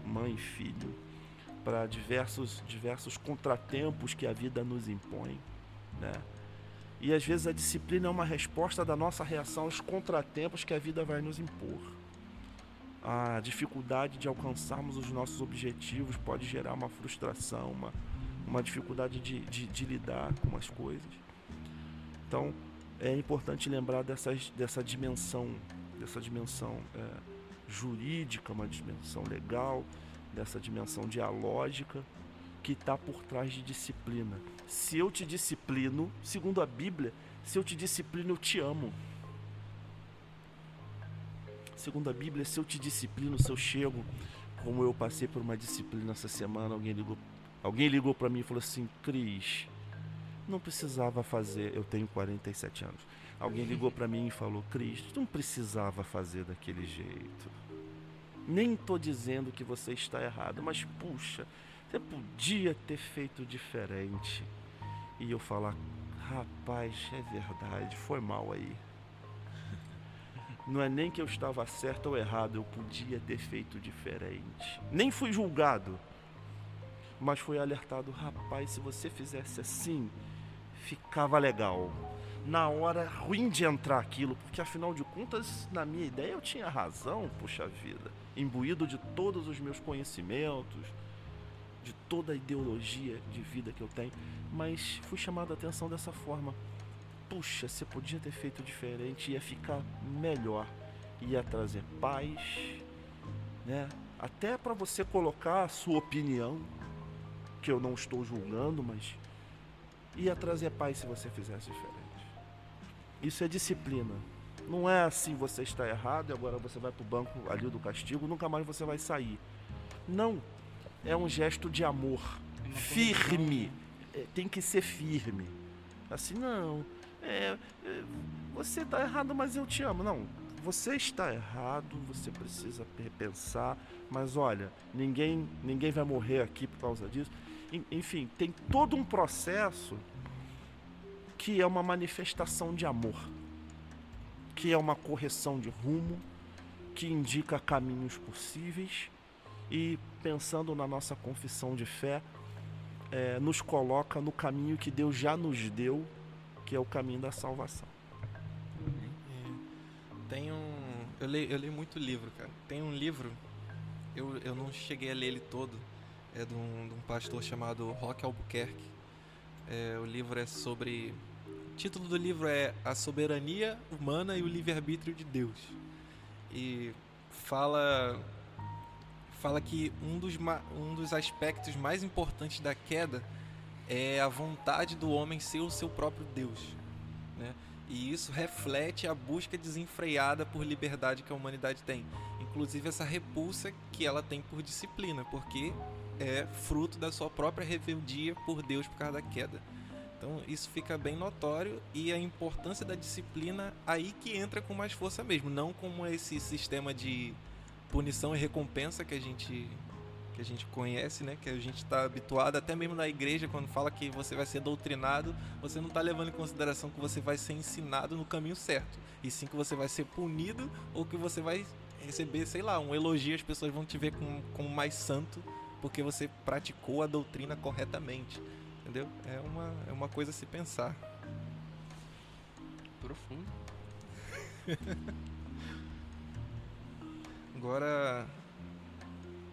S4: mãe-filho, para diversos, diversos contratempos que a vida nos impõe. Né? E às vezes a disciplina é uma resposta da nossa reação aos contratempos que a vida vai nos impor. A dificuldade de alcançarmos os nossos objetivos pode gerar uma frustração, uma, uma dificuldade de, de, de lidar com as coisas. Então é importante lembrar dessas, dessa dimensão, dessa dimensão é, jurídica, uma dimensão legal, dessa dimensão dialógica que está por trás de disciplina. Se eu te disciplino, segundo a Bíblia, se eu te disciplino, eu te amo. Segundo a Bíblia, se eu te disciplino, se eu chego, como eu passei por uma disciplina essa semana, alguém ligou, alguém ligou para mim e falou assim: "Cris, não precisava fazer, eu tenho 47 anos. Alguém ligou para mim e falou: "Cris, não precisava fazer daquele jeito. Nem estou dizendo que você está errado, mas puxa, você podia ter feito diferente. E eu falar, rapaz, é verdade, foi mal aí. Não é nem que eu estava certo ou errado, eu podia ter feito diferente. Nem fui julgado, mas fui alertado, rapaz, se você fizesse assim, ficava legal. Na hora ruim de entrar aquilo, porque afinal de contas, na minha ideia, eu tinha razão, puxa vida, imbuído de todos os meus conhecimentos, de toda a ideologia de vida que eu tenho, mas fui chamado a atenção dessa forma. Puxa, você podia ter feito diferente, ia ficar melhor, ia trazer paz, né? Até para você colocar a sua opinião, que eu não estou julgando, mas ia trazer paz se você fizesse diferente. Isso é disciplina. Não é assim você está errado e agora você vai para o banco ali do castigo, nunca mais você vai sair. Não, é um gesto de amor. Firme. É, tem que ser firme. Assim, não. É, é, você está errado, mas eu te amo. Não. Você está errado, você precisa repensar. Mas olha, ninguém, ninguém vai morrer aqui por causa disso. Enfim, tem todo um processo que é uma manifestação de amor, que é uma correção de rumo, que indica caminhos possíveis e pensando na nossa confissão de fé, é, nos coloca no caminho que Deus já nos deu, que é o caminho da salvação.
S1: É, tem um. Eu leio, eu leio muito livro, cara. Tem um livro, eu, eu não cheguei a ler ele todo, é de um, de um pastor chamado Rock Albuquerque. É, o livro é sobre. O título do livro é A Soberania Humana e o Livre-Arbítrio de Deus. E fala fala que um dos, um dos aspectos mais importantes da queda é a vontade do homem ser o seu próprio Deus. Né? E isso reflete a busca desenfreada por liberdade que a humanidade tem. Inclusive essa repulsa que ela tem por disciplina, porque é fruto da sua própria rebeldia por Deus por causa da queda. Então isso fica bem notório e a importância da disciplina aí que entra com mais força mesmo, não como esse sistema de punição e recompensa que a gente que a gente conhece, né? Que a gente está habituado, até mesmo na igreja, quando fala que você vai ser doutrinado, você não está levando em consideração que você vai ser ensinado no caminho certo, e sim que você vai ser punido ou que você vai receber, sei lá, um elogio, as pessoas vão te ver como, como mais santo porque você praticou a doutrina corretamente, entendeu? É uma, é uma coisa a se pensar.
S2: Profundo.
S1: Agora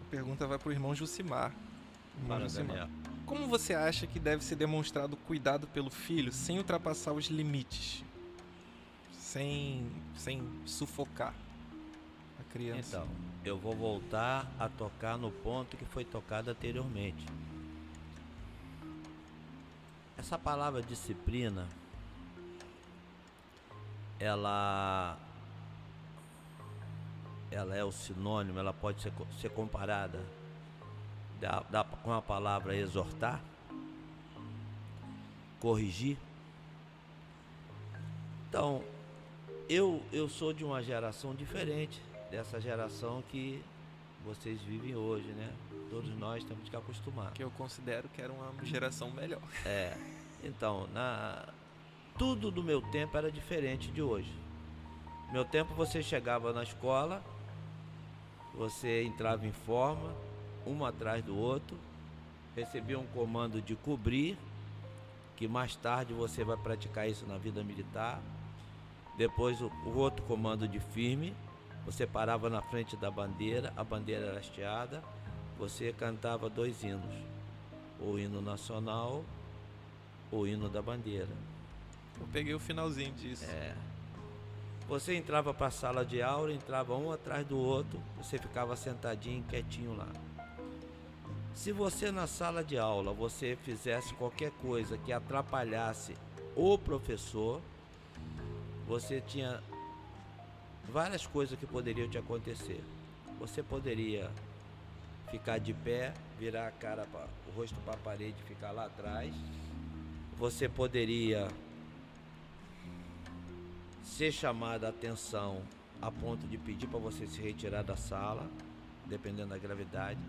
S1: pergunta vai pro irmão Jucimar. Irmão
S5: Para,
S1: Jucimar.
S5: Daniel.
S1: Como você acha que deve ser demonstrado cuidado pelo filho sem ultrapassar os limites? Sem, sem sufocar a criança?
S5: Então, eu vou voltar a tocar no ponto que foi tocado anteriormente. Essa palavra disciplina, ela ela é o sinônimo, ela pode ser, ser comparada da, da, com a palavra exortar, corrigir. Então, eu, eu sou de uma geração diferente dessa geração que vocês vivem hoje, né? Todos nós temos que acostumar.
S1: Que eu considero que era uma geração melhor.
S5: É. Então, na tudo do meu tempo era diferente de hoje. Meu tempo você chegava na escola, você entrava em forma, um atrás do outro, recebia um comando de cobrir, que mais tarde você vai praticar isso na vida militar. Depois o, o outro comando de firme, você parava na frente da bandeira, a bandeira era hasteada, você cantava dois hinos, o hino nacional, o hino da bandeira.
S1: Eu peguei o finalzinho disso.
S5: É. Você entrava para a sala de aula, entrava um atrás do outro, você ficava sentadinho, quietinho lá. Se você na sala de aula você fizesse qualquer coisa que atrapalhasse o professor, você tinha várias coisas que poderiam te acontecer. Você poderia ficar de pé, virar a cara, pra, o rosto para a parede, ficar lá atrás. Você poderia ser chamada a atenção a ponto de pedir para você se retirar da sala, dependendo da gravidade.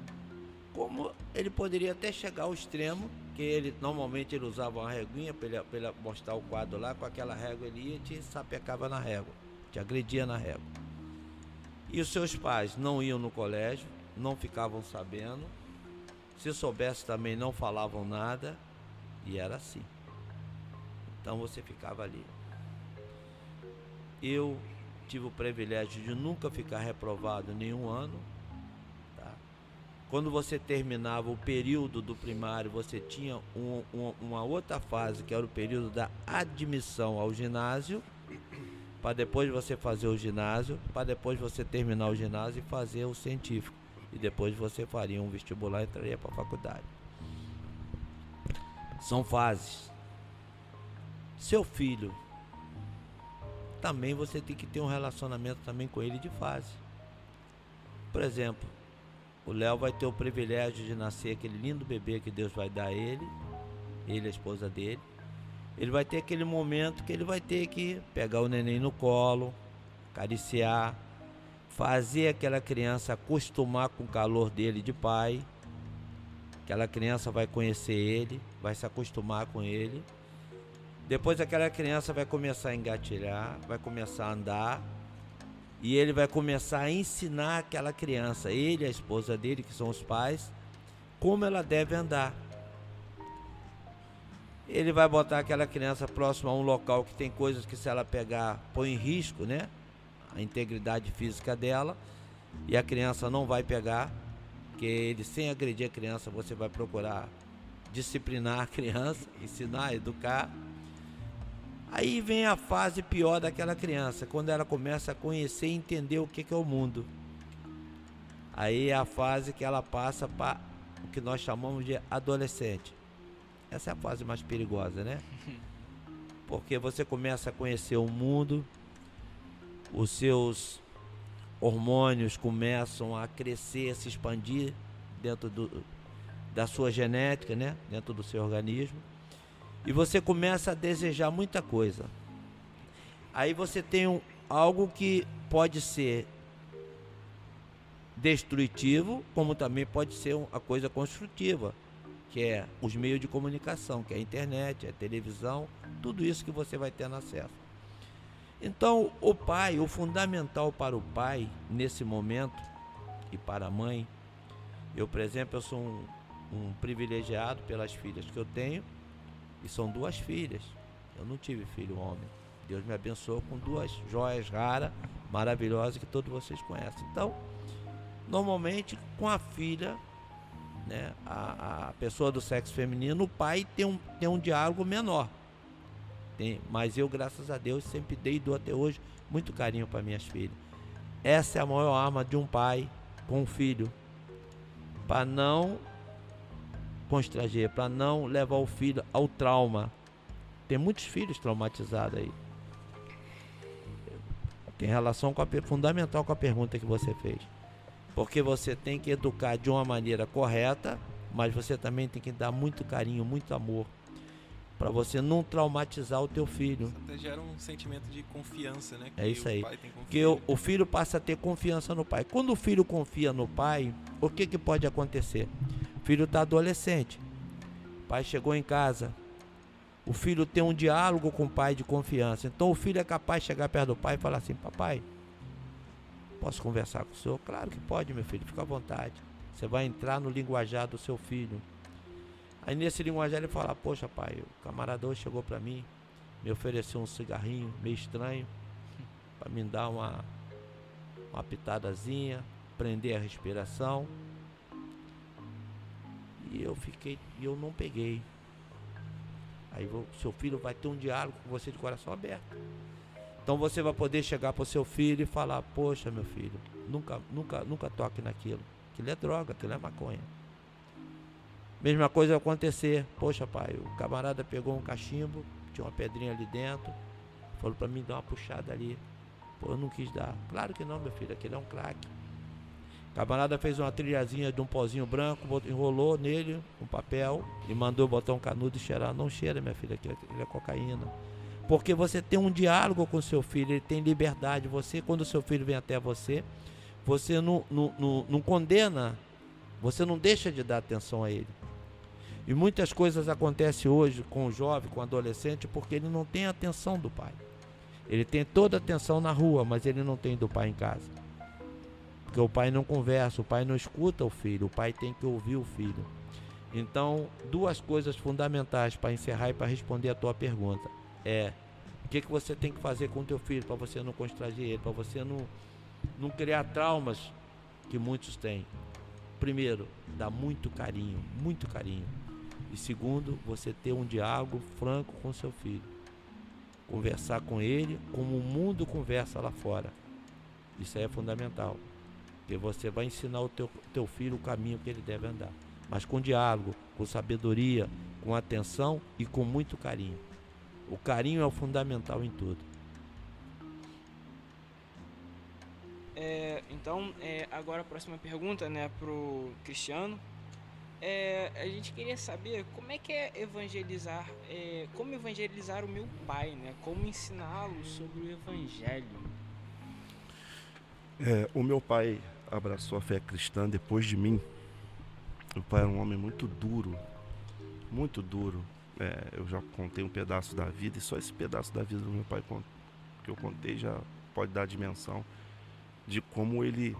S5: Como ele poderia até chegar ao extremo, que ele normalmente ele usava uma reguinha para ele, mostrar o quadro lá, com aquela régua ele ia e te sapecava na régua, te agredia na régua. E os seus pais não iam no colégio, não ficavam sabendo, se soubesse também não falavam nada, e era assim. Então você ficava ali. Eu tive o privilégio de nunca ficar reprovado nenhum ano. Tá? Quando você terminava o período do primário, você tinha um, um, uma outra fase, que era o período da admissão ao ginásio, para depois você fazer o ginásio, para depois você terminar o ginásio e fazer o científico. E depois você faria um vestibular e entraria para a faculdade. São fases. Seu filho também você tem que ter um relacionamento também com ele de fase. Por exemplo, o Léo vai ter o privilégio de nascer aquele lindo bebê que Deus vai dar a ele, ele a esposa dele. Ele vai ter aquele momento que ele vai ter que pegar o neném no colo, acariciar, fazer aquela criança acostumar com o calor dele de pai. Aquela criança vai conhecer ele, vai se acostumar com ele depois aquela criança vai começar a engatilhar, vai começar a andar. E ele vai começar a ensinar aquela criança, ele a esposa dele, que são os pais, como ela deve andar. Ele vai botar aquela criança próxima a um local que tem coisas que se ela pegar põe em risco, né? A integridade física dela. E a criança não vai pegar, porque ele sem agredir a criança, você vai procurar disciplinar a criança, ensinar, educar. Aí vem a fase pior daquela criança, quando ela começa a conhecer e entender o que, é o mundo. Aí é a fase que ela passa para o que nós chamamos de adolescente. Essa é a fase mais perigosa, né? Porque você começa a conhecer o mundo, os seus hormônios começam a crescer, a se expandir dentro do, da sua genética, né? Dentro do seu organismo e você começa a desejar muita coisa. Aí você tem um, algo que pode ser destrutivo, como também pode ser uma coisa construtiva, que é os meios de comunicação, que é a internet, é a televisão, tudo isso que você vai ter acesso. Então, o pai, o fundamental para o pai nesse momento e para a mãe, eu, por exemplo, eu sou um, um privilegiado pelas filhas que eu tenho e são duas filhas. Eu não tive filho homem. Deus me abençoou com duas joias raras, maravilhosas, que todos vocês conhecem. Então, normalmente com a filha, né, a, a pessoa do sexo feminino, o pai tem um, tem um diálogo menor. Tem, mas eu, graças a Deus, sempre dei e dou até hoje muito carinho para minhas filhas. Essa é a maior arma de um pai com um filho. Para não constranger, para não levar o filho ao trauma. Tem muitos filhos traumatizados aí. Tem relação com a, fundamental com a pergunta que você fez. Porque você tem que educar de uma maneira correta, mas você também tem que dar muito carinho, muito amor para você não traumatizar o teu filho.
S1: Isso até gera um sentimento de confiança, né?
S5: Que é isso aí. Que o, o, filho passa a ter confiança no pai. Quando o filho confia no pai, o que, que pode acontecer? Filho está adolescente. O pai chegou em casa. O filho tem um diálogo com o pai de confiança. Então o filho é capaz de chegar perto do pai e falar assim: Papai, posso conversar com o senhor? Claro que pode, meu filho, fica à vontade. Você vai entrar no linguajar do seu filho. Aí nesse linguajar ele fala: Poxa, pai, o camarada hoje chegou para mim, me ofereceu um cigarrinho meio estranho, para me dar uma, uma pitadazinha, prender a respiração. E eu fiquei, e eu não peguei. Aí o seu filho vai ter um diálogo com você de coração aberto. Então você vai poder chegar para o seu filho e falar: Poxa, meu filho, nunca, nunca, nunca toque naquilo. Aquilo é droga, aquilo é maconha. Mesma coisa acontecer. Poxa, pai, o camarada pegou um cachimbo, tinha uma pedrinha ali dentro, falou para mim dar uma puxada ali. Pô, eu não quis dar. Claro que não, meu filho, aquele é um craque. Camarada fez uma trilhazinha de um pozinho branco, enrolou nele um papel e mandou botar um canudo e cheirar. Não cheira, minha filha, aquilo é cocaína. Porque você tem um diálogo com seu filho, ele tem liberdade. Você, quando seu filho vem até você, você não, não, não, não condena, você não deixa de dar atenção a ele. E muitas coisas acontecem hoje com o jovem, com o adolescente, porque ele não tem a atenção do pai. Ele tem toda a atenção na rua, mas ele não tem do pai em casa. Porque o pai não conversa, o pai não escuta o filho, o pai tem que ouvir o filho. Então, duas coisas fundamentais para encerrar e para responder a tua pergunta é o que, que você tem que fazer com o teu filho para você não constranger ele, para você não, não criar traumas que muitos têm. Primeiro, dá muito carinho, muito carinho. E segundo, você ter um diálogo franco com seu filho. Conversar com ele como o mundo conversa lá fora. Isso aí é fundamental. Porque você vai ensinar o teu, teu filho o caminho que ele deve andar. Mas com diálogo, com sabedoria, com atenção e com muito carinho. O carinho é o fundamental em tudo.
S2: É, então, é, agora a próxima pergunta, né, pro Cristiano. É, a gente queria saber como é que é evangelizar, é, como evangelizar o meu pai, né? Como ensiná-lo sobre o evangelho.
S4: É, o meu pai abraçou a fé cristã depois de mim. Meu pai era um homem muito duro, muito duro. É, eu já contei um pedaço da vida e só esse pedaço da vida do meu pai que eu contei já pode dar a dimensão de como ele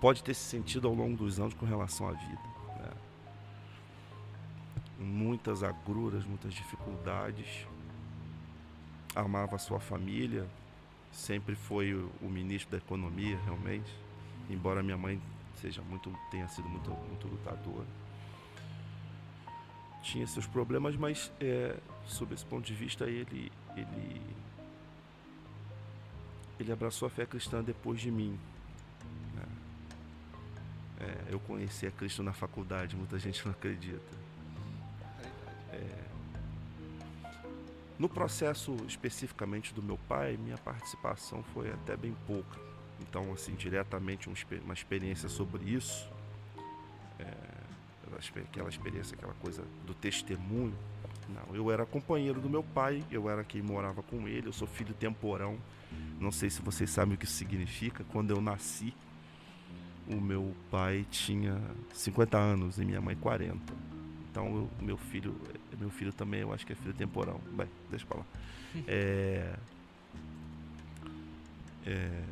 S4: pode ter se sentido ao longo dos anos com relação à vida. Né? Muitas agruras, muitas dificuldades. Amava a sua família, sempre foi o, o ministro da economia, realmente embora minha mãe seja muito tenha sido muito, muito lutadora tinha seus problemas mas é, sob esse ponto de vista ele ele ele abraçou a fé cristã depois de mim né? é, eu conheci a Cristo na faculdade muita gente não acredita é, no processo especificamente do meu pai minha participação foi até bem pouca então, assim, diretamente uma experiência sobre isso, é, aquela experiência, aquela coisa do testemunho. Não, eu era companheiro do meu pai, eu era quem morava com ele, eu sou filho temporão. Não sei se vocês sabem o que isso significa. Quando eu nasci, o meu pai tinha 50 anos e minha mãe 40. Então, eu, meu filho, meu filho também, eu acho que é filho temporão. Bem, deixa pra lá. É, é,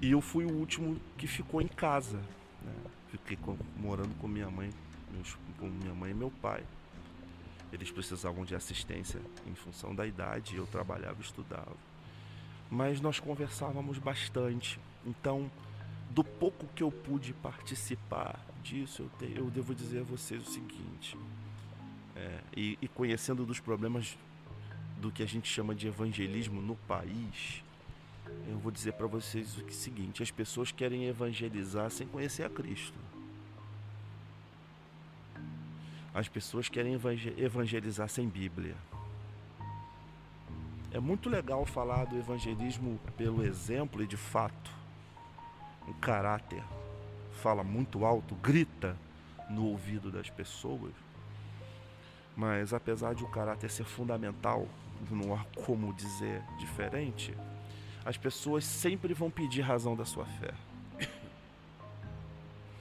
S4: e eu fui o último que ficou em casa. Né? Fiquei com, morando com minha mãe, meus, com minha mãe e meu pai. Eles precisavam de assistência em função da idade, eu trabalhava e estudava. Mas nós conversávamos bastante. Então, do pouco que eu pude participar disso, eu, te, eu devo dizer a vocês o seguinte: é, e, e conhecendo dos problemas do que a gente chama de evangelismo no país, eu vou dizer para vocês o seguinte: as pessoas querem evangelizar sem conhecer a Cristo. As pessoas querem evangelizar sem Bíblia. É muito legal falar do evangelismo pelo exemplo e de fato. O caráter fala muito alto, grita no ouvido das pessoas. Mas apesar de o caráter ser fundamental, não há como dizer diferente, as pessoas sempre vão pedir razão da sua fé.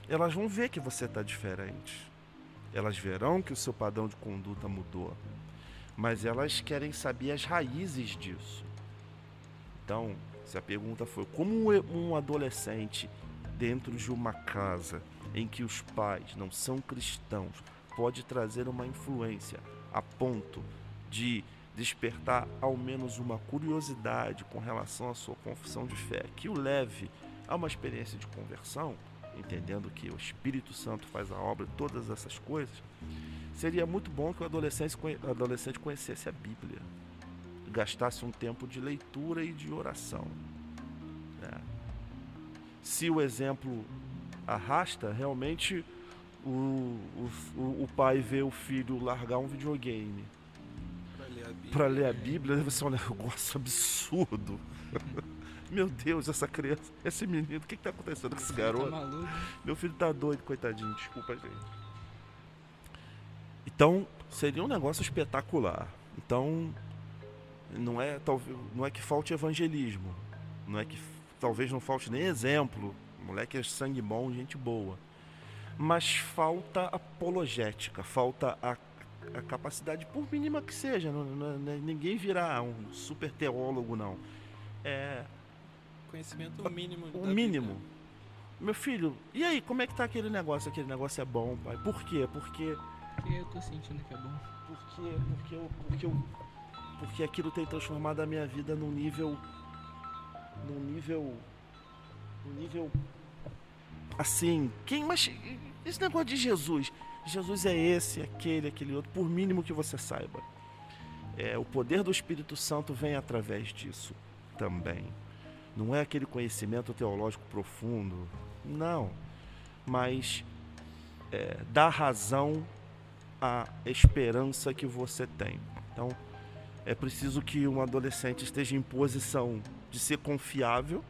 S4: Elas vão ver que você está diferente. Elas verão que o seu padrão de conduta mudou. Mas elas querem saber as raízes disso. Então, se a pergunta for como um adolescente dentro de uma casa em que os pais não são cristãos pode trazer uma influência a ponto de despertar ao menos uma curiosidade com relação à sua confissão de fé, que o leve a uma experiência de conversão, entendendo que o Espírito Santo faz a obra todas essas coisas, seria muito bom que o adolescente, adolescente conhecesse a Bíblia, gastasse um tempo de leitura e de oração. Né? Se o exemplo arrasta, realmente o, o, o pai vê o filho largar um videogame para ler a Bíblia deve ser um negócio absurdo. Meu Deus, essa criança, esse menino, o que, está acontecendo com esse tá garoto? Tá Meu filho tá doido, coitadinho, desculpa, gente. Então, seria um negócio espetacular. Então, não é, talvez, não é que falte evangelismo, não é que talvez não falte nem exemplo. Moleque é sangue bom, gente boa. Mas falta apologética, falta a a capacidade, por mínima que seja, não, não, não, ninguém virá um super teólogo, não. É.
S1: Conhecimento mínimo.
S4: O mínimo. Vida. Meu filho, e aí, como é que tá aquele negócio? Aquele negócio é bom, pai. Por quê? Porque.
S2: Porque eu tô sentindo que é bom.
S4: Porque, porque, eu, porque, eu, porque aquilo tem transformado a minha vida num nível. num nível. num nível. Assim. Quem. Mas. Esse negócio de Jesus. Jesus é esse, aquele, aquele outro, por mínimo que você saiba. É, o poder do Espírito Santo vem através disso também. Não é aquele conhecimento teológico profundo, não. Mas é, dá razão à esperança que você tem. Então, é preciso que um adolescente esteja em posição de ser confiável,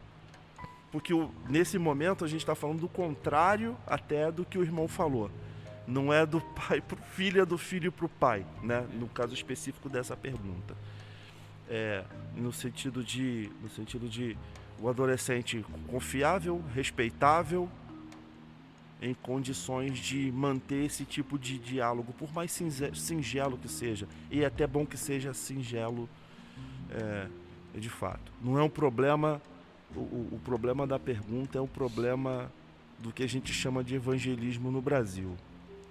S4: porque o, nesse momento a gente está falando do contrário até do que o irmão falou não é do pai para o filho, é do filho para o pai, né? no caso específico dessa pergunta. É, no sentido de no sentido de o adolescente confiável, respeitável, em condições de manter esse tipo de diálogo, por mais singelo que seja, e é até bom que seja singelo é, de fato. Não é um problema, o, o problema da pergunta é o problema do que a gente chama de evangelismo no Brasil.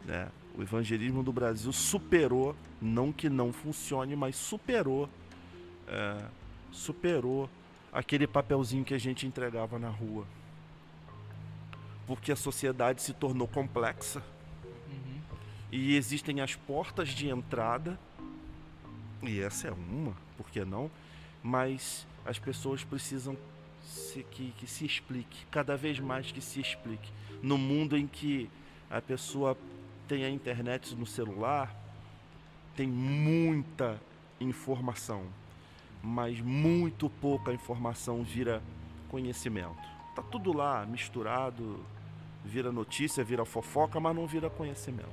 S4: Né? O evangelismo do Brasil superou, não que não funcione, mas superou, é, superou aquele papelzinho que a gente entregava na rua. Porque a sociedade se tornou complexa uhum. e existem as portas de entrada, e essa é uma, por que não? Mas as pessoas precisam se, que, que se explique, cada vez mais que se explique. No mundo em que a pessoa tem a internet no celular, tem muita informação, mas muito pouca informação vira conhecimento. Tá tudo lá misturado, vira notícia, vira fofoca, mas não vira conhecimento.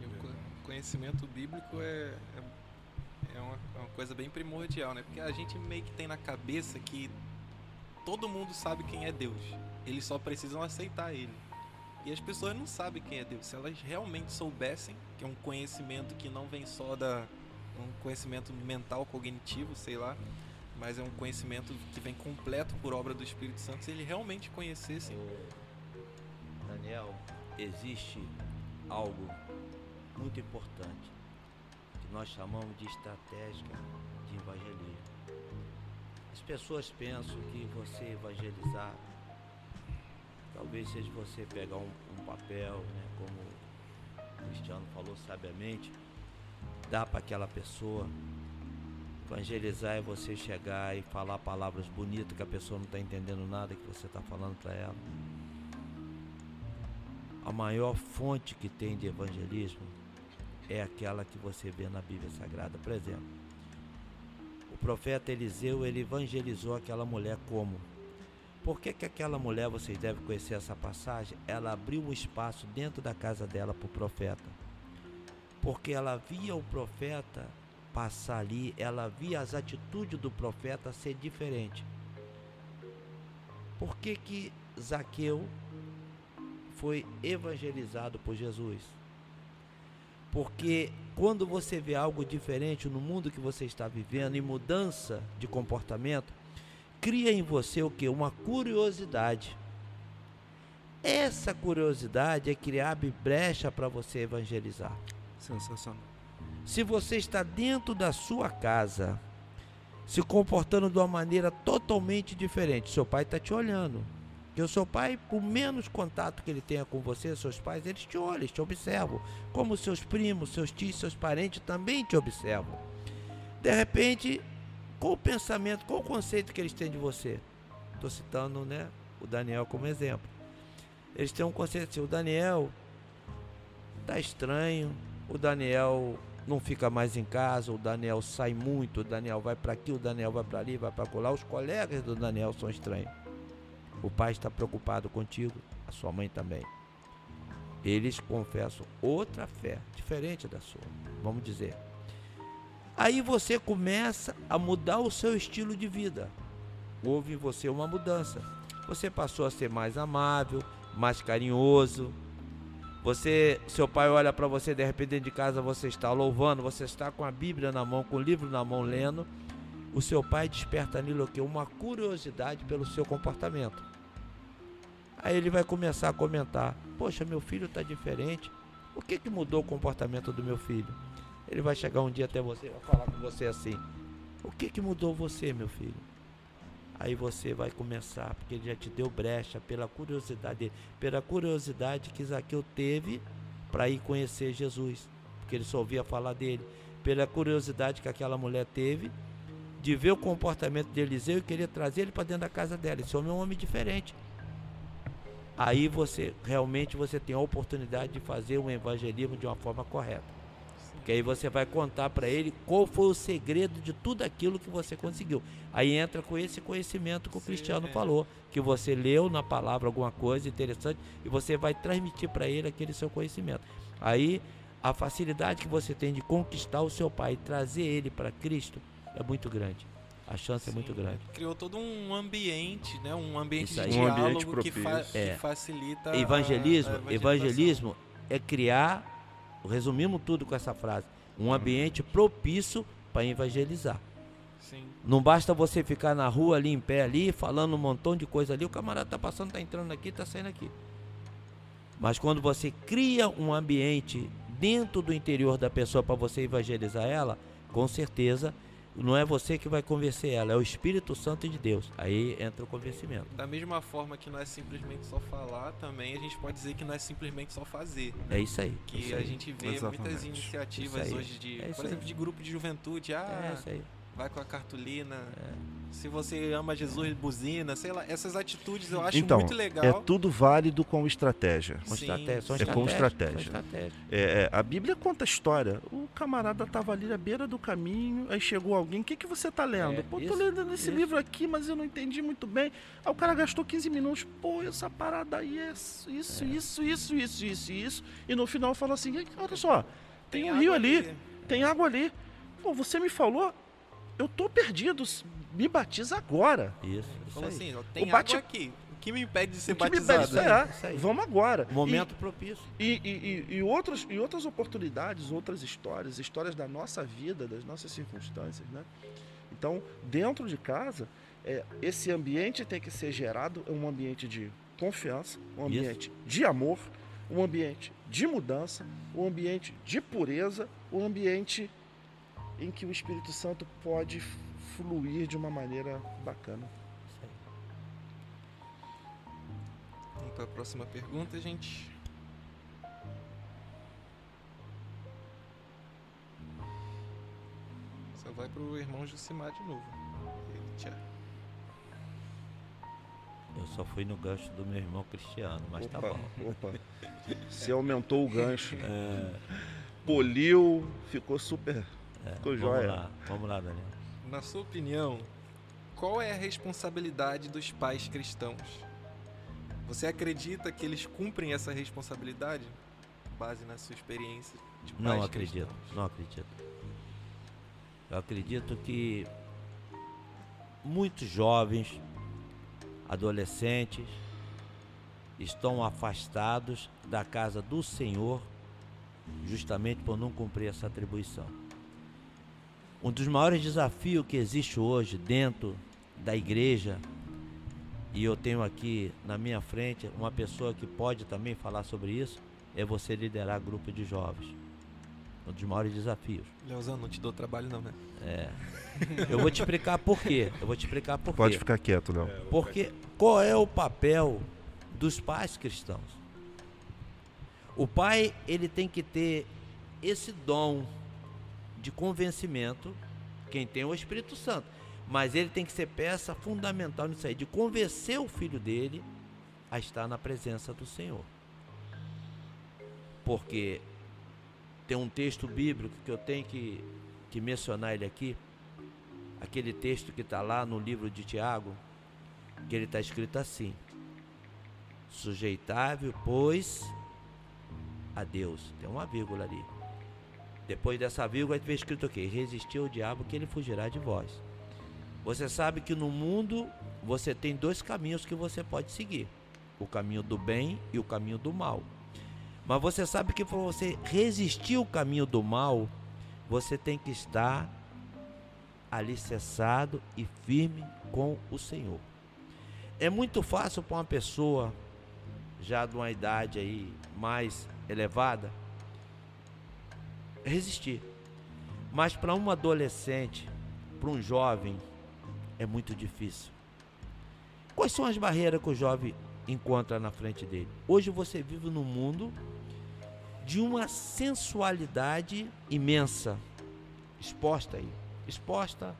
S1: E o conhecimento bíblico é, é, é, uma, é uma coisa bem primordial, né? Porque a gente meio que tem na cabeça que todo mundo sabe quem é Deus. Eles só precisam aceitar ele. E as pessoas não sabem quem é Deus. Se elas realmente soubessem, que é um conhecimento que não vem só da um conhecimento mental cognitivo, sei lá, mas é um conhecimento que vem completo por obra do Espírito Santo, se ele realmente conhecessem.
S5: Daniel, existe algo muito importante que nós chamamos de estratégia de evangelismo. As pessoas pensam que você evangelizar talvez seja você pegar um, um papel, né, como o Cristiano falou sabiamente, dar para aquela pessoa. Evangelizar é você chegar e falar palavras bonitas que a pessoa não está entendendo nada que você está falando para ela. A maior fonte que tem de evangelismo é aquela que você vê na Bíblia Sagrada. Por exemplo, o profeta Eliseu ele evangelizou aquela mulher como? Por que, que aquela mulher, vocês devem conhecer essa passagem, ela abriu um espaço dentro da casa dela para o profeta? Porque ela via o profeta passar ali, ela via as atitudes do profeta ser diferente. Por que que Zaqueu foi evangelizado por Jesus? Porque quando você vê algo diferente no mundo que você está vivendo e mudança de comportamento, cria em você o que? Uma curiosidade. Essa curiosidade é criar brecha para você evangelizar.
S4: Sensacional.
S5: Se você está dentro da sua casa, se comportando de uma maneira totalmente diferente, seu pai está te olhando. Porque o seu pai, por menos contato que ele tenha com você, seus pais, eles te olham, eles te observam. Como seus primos, seus tios, seus parentes também te observam. De repente, qual o pensamento, qual o conceito que eles têm de você? Estou citando né, o Daniel como exemplo. Eles têm um conceito assim, o Daniel tá estranho, o Daniel não fica mais em casa, o Daniel sai muito, o Daniel vai para aqui, o Daniel vai para ali, vai para lá. Os colegas do Daniel são estranhos. O pai está preocupado contigo, a sua mãe também. Eles confessam outra fé, diferente da sua, vamos dizer. Aí você começa a mudar o seu estilo de vida. Houve em você uma mudança. Você passou a ser mais amável, mais carinhoso. Você, seu pai olha para você de repente dentro de casa, você está louvando, você está com a Bíblia na mão, com o livro na mão lendo. O seu pai desperta nele o quê? Uma curiosidade pelo seu comportamento. Aí ele vai começar a comentar: Poxa, meu filho está diferente. O que, que mudou o comportamento do meu filho? Ele vai chegar um dia até você e vai falar com você assim: O que, que mudou você, meu filho? Aí você vai começar, porque ele já te deu brecha pela curiosidade dele, pela curiosidade que Zaqueu teve para ir conhecer Jesus, porque ele só ouvia falar dele, pela curiosidade que aquela mulher teve de ver o comportamento de Eliseu e querer trazer ele para dentro da casa dela. Esse homem é um homem diferente. Aí você realmente você tem a oportunidade de fazer um evangelismo de uma forma correta. Que aí você vai contar para ele qual foi o segredo de tudo aquilo que você conseguiu. Aí entra com esse conhecimento que o
S1: Sim,
S5: Cristiano
S1: é.
S5: falou, que você leu na palavra alguma coisa interessante e você vai transmitir para ele aquele seu conhecimento. Aí a facilidade que você tem de conquistar o seu pai e trazer ele para Cristo é muito grande. A chance é muito
S1: Sim,
S5: grande.
S1: Criou todo um ambiente, né? Um ambiente de.
S4: Um
S1: diálogo
S4: ambiente
S1: que, fa
S4: propício.
S1: que
S5: É.
S1: facilita a-
S5: Evangelismo,
S1: a evangelização.
S5: evangelismo é criar, resumimos tudo com essa frase, um ambiente propício para evangelizar.
S1: Sim.
S5: Não basta você ficar na rua ali em pé ali, falando um montão de coisa ali, o camarada tá passando, tá entrando aqui, tá saindo aqui. Mas quando você cria um ambiente dentro do interior da pessoa para você evangelizar ela, com certeza não é você que vai convencer ela, é o Espírito Santo de Deus. Aí entra o convencimento.
S1: Da mesma forma que não é simplesmente só falar, também a gente pode dizer que não é simplesmente só fazer.
S5: É isso aí.
S1: Que
S5: isso
S1: a
S5: aí.
S1: gente vê
S4: Exatamente.
S1: muitas iniciativas hoje de,
S5: É
S1: por exemplo,
S5: aí.
S1: de grupo de juventude.
S5: É
S1: Ah,
S5: isso aí.
S1: Vai com a cartolina.
S5: É.
S1: Se você ama Jesus, buzina, sei lá. Essas atitudes eu acho
S4: então,
S1: muito legal.
S4: é tudo válido com estratégia.
S5: Com
S1: Sim,
S5: estratégia, são.
S4: É com estratégia.
S5: são estratégias.
S4: É, é, a Bíblia conta a história. O camarada tava ali à beira do caminho, aí chegou alguém. O que, que você tá lendo?
S5: É,
S4: Pô, tô lendo esse
S5: isso.
S4: livro aqui, mas eu não entendi muito bem. Aí o cara gastou 15 minutos. Pô, essa parada aí é isso, isso, isso, isso, isso, isso, isso. E no final falou assim: olha só, tem, um rio
S1: água
S4: ali, tem água ali. Pô, você me falou, eu tô perdido. Me batiza agora.
S5: Isso, isso aí.
S1: assim, tem
S4: O bate-
S1: aqui. O que me impede de ser
S4: O que me
S1: batizado?
S4: pede, é,
S5: Isso aí.
S4: vamos agora.
S5: Momento propício.
S4: E, e, e, e outras, e outras oportunidades, outras histórias, histórias da nossa vida, das nossas circunstâncias, né? Então, dentro de casa, é, esse ambiente tem que ser gerado, é um ambiente de confiança, um
S5: Isso.
S4: ambiente de amor, um ambiente de mudança, um ambiente de pureza, um ambiente em que o Espírito Santo pode fluir de uma maneira bacana.
S5: Isso aí.
S1: Tem para a próxima pergunta, gente. Só vai pro irmão Jucimar de novo. Ele, tchau.
S5: Eu só fui no gancho do meu irmão Cristiano, mas tá
S4: Opa,
S5: bom.
S4: opa. Você aumentou o gancho.
S5: É,
S4: Poliu, ficou super.
S5: É,
S4: Ficou
S5: vamos
S4: jóia.
S5: lá, vamos lá, Daniel.
S1: Na sua opinião, qual é a responsabilidade dos pais cristãos? Você acredita que eles cumprem essa responsabilidade? Base na sua experiência de pais
S5: Não acredito,
S1: cristãos?
S5: não acredito. Eu acredito que muitos jovens, adolescentes, estão afastados da casa do Senhor justamente por não cumprir essa atribuição. Um dos maiores desafios que existe hoje dentro da igreja, e eu tenho aqui na minha frente uma pessoa que pode também falar sobre isso, é você liderar grupo de jovens. Um dos maiores desafios.
S1: Leozão, não te dou trabalho não, né?
S5: É. Eu vou te explicar por quê. Eu vou te explicar por
S4: Pode
S5: quê.
S4: ficar quieto, Léo.
S5: Porque qual é o papel dos pais cristãos? O pai, ele tem que ter esse dom de convencimento, quem tem o Espírito Santo, mas ele tem que ser peça fundamental nisso aí, de convencer o filho dele a estar na presença do Senhor. Porque tem um texto bíblico que eu tenho que, que mencionar ele aqui, aquele texto que está lá no livro de Tiago, que ele está escrito assim: sujeitável, pois a Deus. Tem uma vírgula ali. Depois dessa vírgula, vai escrito o quê? Resistir ao diabo que ele fugirá de vós. Você sabe que no mundo você tem dois caminhos que você pode seguir: o caminho do bem e o caminho do mal. Mas você sabe que para você resistir o caminho do mal, você tem que estar alicerçado e firme com o Senhor. É muito fácil para uma pessoa já de uma idade aí mais elevada resistir. Mas para um adolescente, para um jovem, é muito difícil. Quais são as barreiras que o jovem encontra na frente dele? Hoje você vive num mundo de uma sensualidade imensa, exposta aí, exposta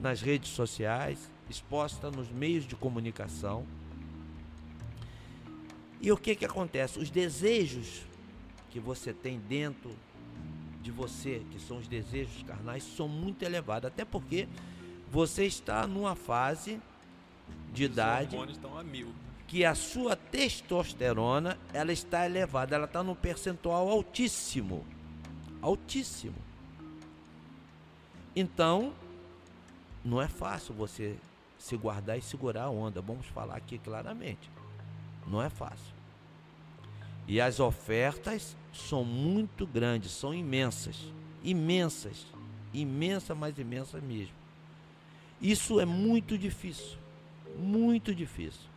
S5: nas redes sociais, exposta nos meios de comunicação. E o que que acontece? Os desejos que você tem dentro de você, que são os desejos carnais, são muito elevados, até porque você está numa fase de idade
S1: Os hormônios estão a mil.
S5: que a sua testosterona ela está elevada, ela está num percentual altíssimo, altíssimo. Então, não é fácil você se guardar e segurar a onda. Vamos falar aqui claramente, não é fácil. E as ofertas são muito grandes, são imensas, imensas, imensa, mas imensa mesmo. Isso é muito difícil, muito difícil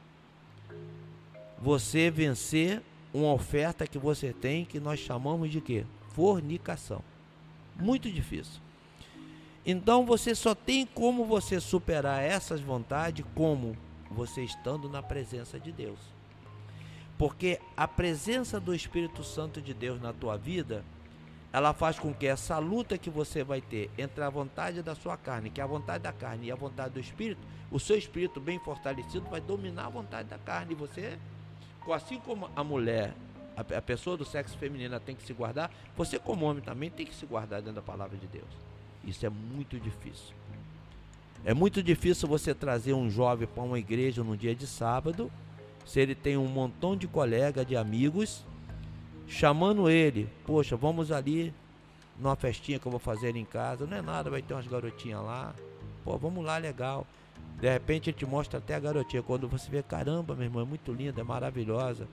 S5: você vencer uma oferta que você tem que nós chamamos de quê? Fornicação. Muito difícil. Então você só tem como você superar essas vontades como você estando na presença de Deus. Porque a presença do Espírito Santo de Deus na tua vida, ela faz com que essa luta que você vai ter entre a vontade da sua carne, que é a vontade da carne, e a vontade do Espírito, o seu espírito bem fortalecido vai dominar a vontade da carne. E você assim como a mulher, a, pessoa do sexo feminino tem que se guardar, você como homem também tem que se guardar dentro da palavra de Deus. Isso é muito difícil. É muito difícil você trazer um jovem para uma igreja no dia de sábado, se ele tem um montão de colegas, de amigos, chamando ele, poxa, vamos ali numa festinha que eu vou fazer em casa, não é nada, vai ter umas garotinhas lá, pô, vamos lá, legal. De repente ele te mostra até a garotinha. Quando você vê, caramba, meu irmão, é muito linda, é maravilhosa.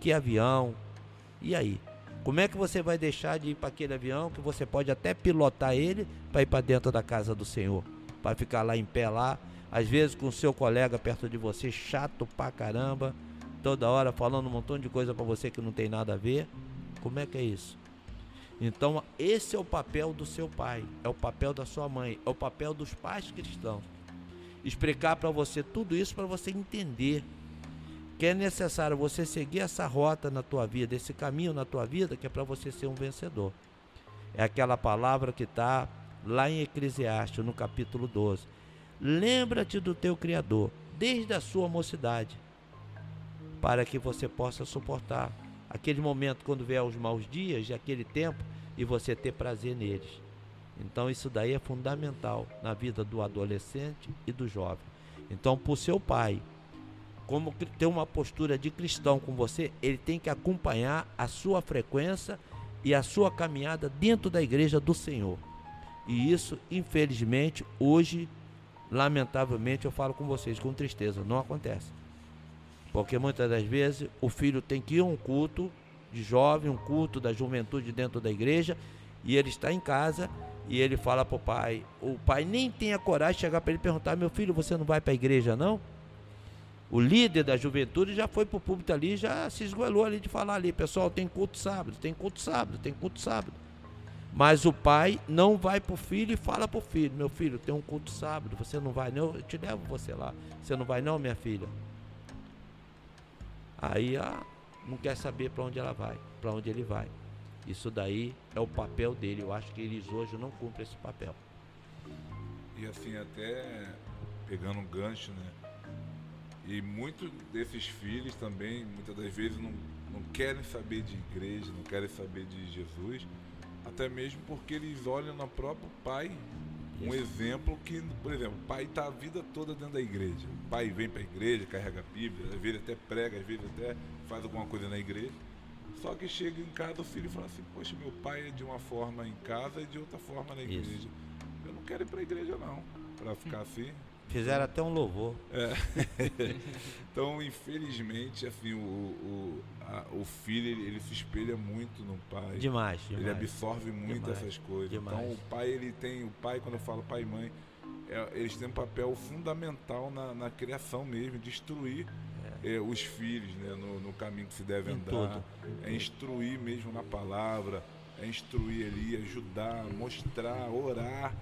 S5: Que avião. E aí? Como é que você vai deixar de ir para aquele avião que você pode até pilotar ele para ir para dentro da casa do Senhor? Para ficar lá em pé lá, às vezes com o seu colega perto de você, chato pra caramba, toda hora falando um montão de coisa para você que não tem nada a ver. Como é que é isso? Então, esse é o papel do seu pai, é o papel da sua mãe, é o papel dos pais cristãos explicar para você tudo isso para você entender Porque é necessário você seguir essa rota na tua vida, esse caminho na tua vida, que é para você ser um vencedor. É aquela palavra que está lá em Eclesiastes, no capítulo 12. Lembra-te do teu Criador, desde a sua mocidade, para que você possa suportar aquele momento quando vier os maus dias aquele tempo e você ter prazer neles. Então isso daí é fundamental na vida do adolescente e do jovem. Então, por seu pai, como ter uma postura de cristão com você, ele tem que acompanhar a sua frequência e a sua caminhada dentro da igreja do Senhor. E isso, infelizmente, hoje, lamentavelmente, eu falo com vocês com tristeza, não acontece. Porque muitas das vezes o filho tem que ir a um culto de jovem, um culto da juventude dentro da igreja, e ele está em casa e ele fala para o pai, o pai nem tem a coragem de chegar para ele perguntar: "Meu filho, você não vai para a igreja não?" O líder da juventude já foi para o púlpito ali, já se esgoelou ali de falar ali, pessoal, tem culto sábado, tem culto sábado, tem culto sábado. Mas o pai não vai para o filho e fala para o filho: Meu filho, tem um culto sábado, você não vai não? Eu te levo você lá. Você não vai não, minha filha? Aí ah, não quer saber para onde ela vai, para onde ele vai. Isso daí é o papel dele. Eu acho que eles hoje não cumprem esse papel.
S3: E assim, até pegando um gancho, né? E muitos desses filhos também, muitas das vezes, não, não querem saber de igreja, não querem saber de Jesus, até mesmo porque eles olham no próprio pai um
S5: Isso.
S3: exemplo que, por exemplo, o pai está a vida toda dentro da igreja. O pai vem para a igreja, carrega a Bíblia, às vezes até prega, às vezes até faz alguma coisa na igreja. Só que chega em casa o filho fala assim, poxa, meu pai é de uma forma em casa e de outra forma na
S5: Isso.
S3: igreja. Eu não quero ir para a igreja não, para ficar assim.
S5: Fizeram até um louvor.
S3: Então, infelizmente, assim, o, o, a- o filho ele, ele se espelha muito no pai.
S5: Demais,
S3: Ele
S5: demais.
S3: absorve muito
S5: Demais,
S3: essas coisas.
S5: demais.
S3: Então o pai ele tem, o pai quando eu falo pai e mãe, é, eles têm um papel fundamental na, na criação mesmo, de instruir é, os filhos né, no, no caminho que se deve
S5: Em
S3: andar.
S5: tudo,
S3: É instruir mesmo na palavra, é instruir ali, ajudar, mostrar, orar.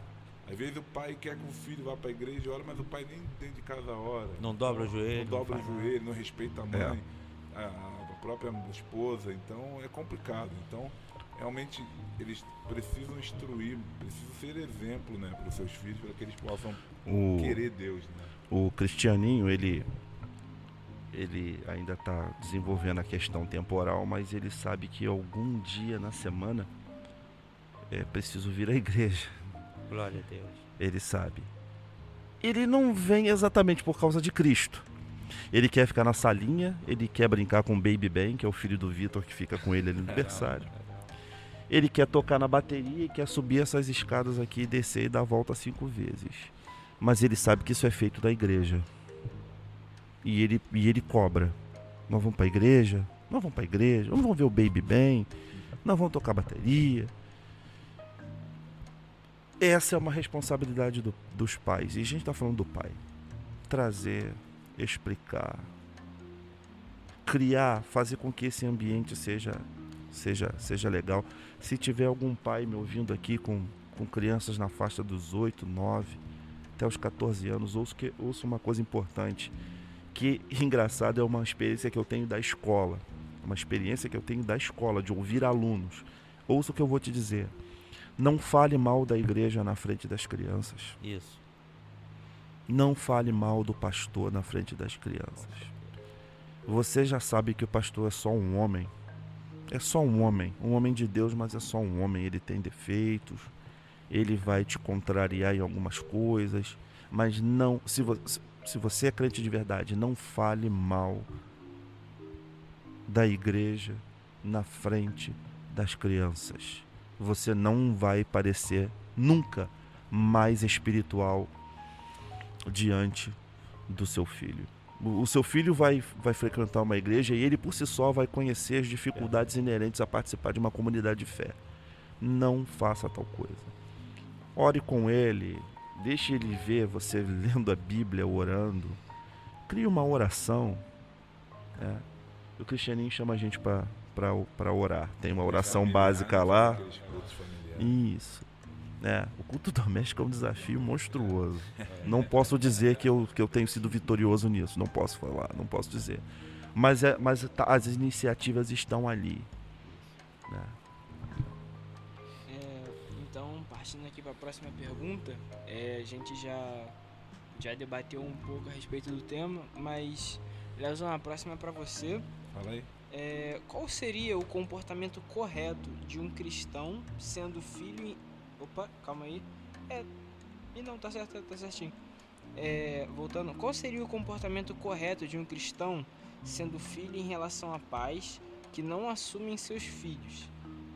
S3: Às vezes o pai quer que o filho vá para a igreja e ora, mas o pai nem dentro de casa ora.
S5: Não dobra o joelho.
S3: Não dobra o joelho, não respeita a mãe, a, a própria esposa, então é complicado. Então, realmente, eles precisam instruir, precisam ser exemplo né, para os seus filhos, para que eles possam
S4: O,
S3: querer Deus. Né?
S4: o Cristianinho, ele ele ainda está desenvolvendo a questão temporal, mas ele sabe que algum dia na semana é preciso vir à igreja.
S5: Glória a Deus.
S4: Ele sabe. Ele não vem exatamente por causa de Cristo. Ele quer ficar na salinha, ele quer brincar com o Baby Ben, que é o filho do Vitor que fica com ele ali no aniversário. Ele quer tocar na bateria e quer subir essas escadas aqui, descer e dar a volta cinco vezes. Mas ele sabe que isso é feito da igreja. E ele, e ele cobra. Nós vamos para a igreja? Nós vamos para a igreja? Nós vamos ver o Baby Ben? Nós vamos tocar bateria? Essa é uma responsabilidade do- dos pais. E a gente está falando do pai. Trazer, explicar, criar, fazer com que esse ambiente seja, seja, seja legal. Se tiver algum pai me ouvindo aqui com, com crianças na faixa dos 8, 9, até os 14 anos, ouça, que, ouça uma coisa importante. Que engraçado é uma experiência que eu tenho da escola. Uma experiência que eu tenho da escola, de ouvir alunos. Ouça o que eu vou te dizer. Não fale mal da igreja na frente das crianças.
S5: Isso.
S4: Não fale mal do pastor na frente das crianças. Você já sabe que o pastor é só um homem. É só um homem. Um homem de Deus, mas é só um homem. Ele tem defeitos. Ele vai te contrariar em algumas coisas. Mas não. Se, vo, se você é crente de verdade, não fale mal da igreja na frente das crianças. Você não vai parecer nunca mais espiritual diante do seu filho. O seu filho vai, vai frequentar uma igreja e ele por si só vai conhecer as dificuldades inerentes a participar de uma comunidade de fé. Não faça tal coisa. Ore com ele, deixe ele ver você lendo a Bíblia, orando. Crie uma oração. né? O cristianinho chama a gente para orar. Tem uma oração básica
S3: né,
S4: lá. Isso. É, o culto doméstico é um desafio monstruoso. Não posso dizer que eu, que eu tenho sido vitorioso nisso. Não posso falar, não posso dizer. mas, é, mas tá- as iniciativas estão ali. né?
S2: É, então, partindo aqui para a próxima pergunta, é, a gente já, já debateu um pouco a respeito do tema, mas, Leozão, a próxima é para você.
S3: Fala aí.
S2: É, qual seria o comportamento correto de um cristão sendo filho. em- Opa, calma aí. É. E não, tá certo, tá certinho. É, voltando, qual seria o comportamento correto de um cristão sendo filho em relação a pais que não assumem seus filhos,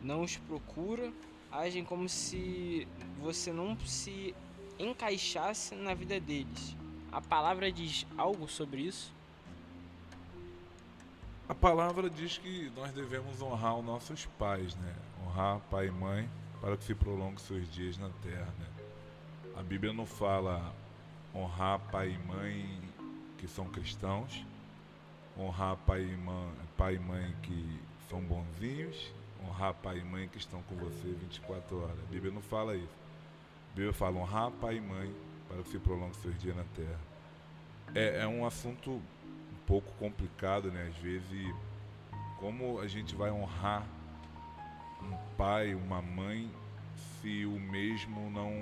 S2: não os procura, agem como se você não se encaixasse na vida deles? A palavra diz algo sobre isso?
S3: A palavra diz que nós devemos honrar os nossos pais, né? Honrar pai e mãe para que se prolongue seus dias na terra, né? A Bíblia não fala honrar pai e mãe que são cristãos, honrar pai e mãe, pai e mãe que são bonzinhos, honrar pai e mãe que estão com você 24 horas. A Bíblia não fala isso. A Bíblia fala honrar pai e mãe para que se prolongue seus dias na terra. É, é um assunto pouco complicado, né? Às vezes, como a gente vai honrar um pai, uma mãe, se o mesmo não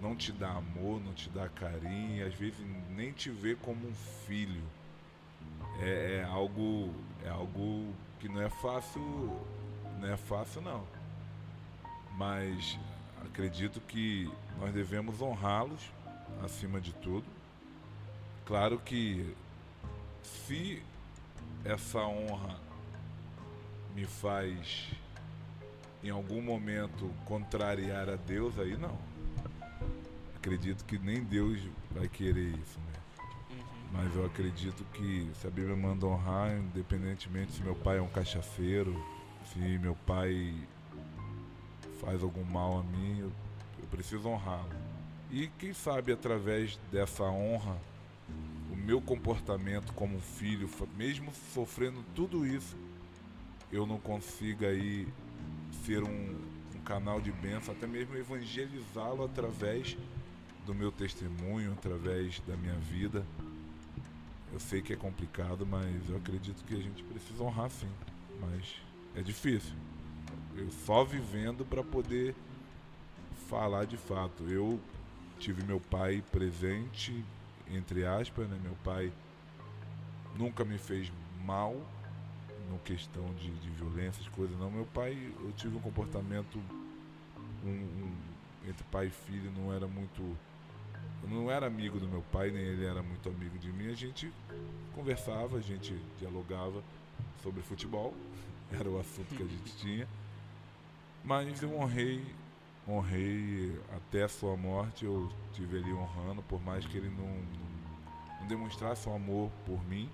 S3: não te dá amor, não te dá carinho, às vezes nem te vê como um filho. É, é algo é algo que não é fácil, não é fácil não. Mas acredito que nós devemos honrá-los acima de tudo. Claro que se essa honra me faz em algum momento contrariar a Deus, aí não. Acredito que nem Deus vai querer isso, né? Mas eu acredito que se a Bíblia manda honrar, independentemente se meu pai é um cachaceiro, se meu pai faz algum mal a mim, eu, eu preciso honrá-lo. E quem sabe através dessa honra, meu comportamento como filho, mesmo sofrendo tudo isso, eu não consiga aí ser um, um canal de bênção, até mesmo evangelizá-lo através do meu testemunho, através da minha vida. Eu sei que é complicado, mas eu acredito que a gente precisa honrar sim. Mas é difícil. Eu só vivendo para poder falar de fato. Eu tive meu pai presente, entre aspas, né? Meu pai nunca me fez mal no questão de, de violência, as coisas não. Meu pai, eu tive um comportamento um- um- entre pai e filho, não era muito. Eu não era amigo do meu pai, nem ele era muito amigo de mim. A gente conversava, a gente dialogava sobre futebol, era o assunto que a gente tinha. Mas eu honrei, honrei até a sua morte, eu tive ali honrando, por mais que ele não, não, demonstrasse um amor por mim.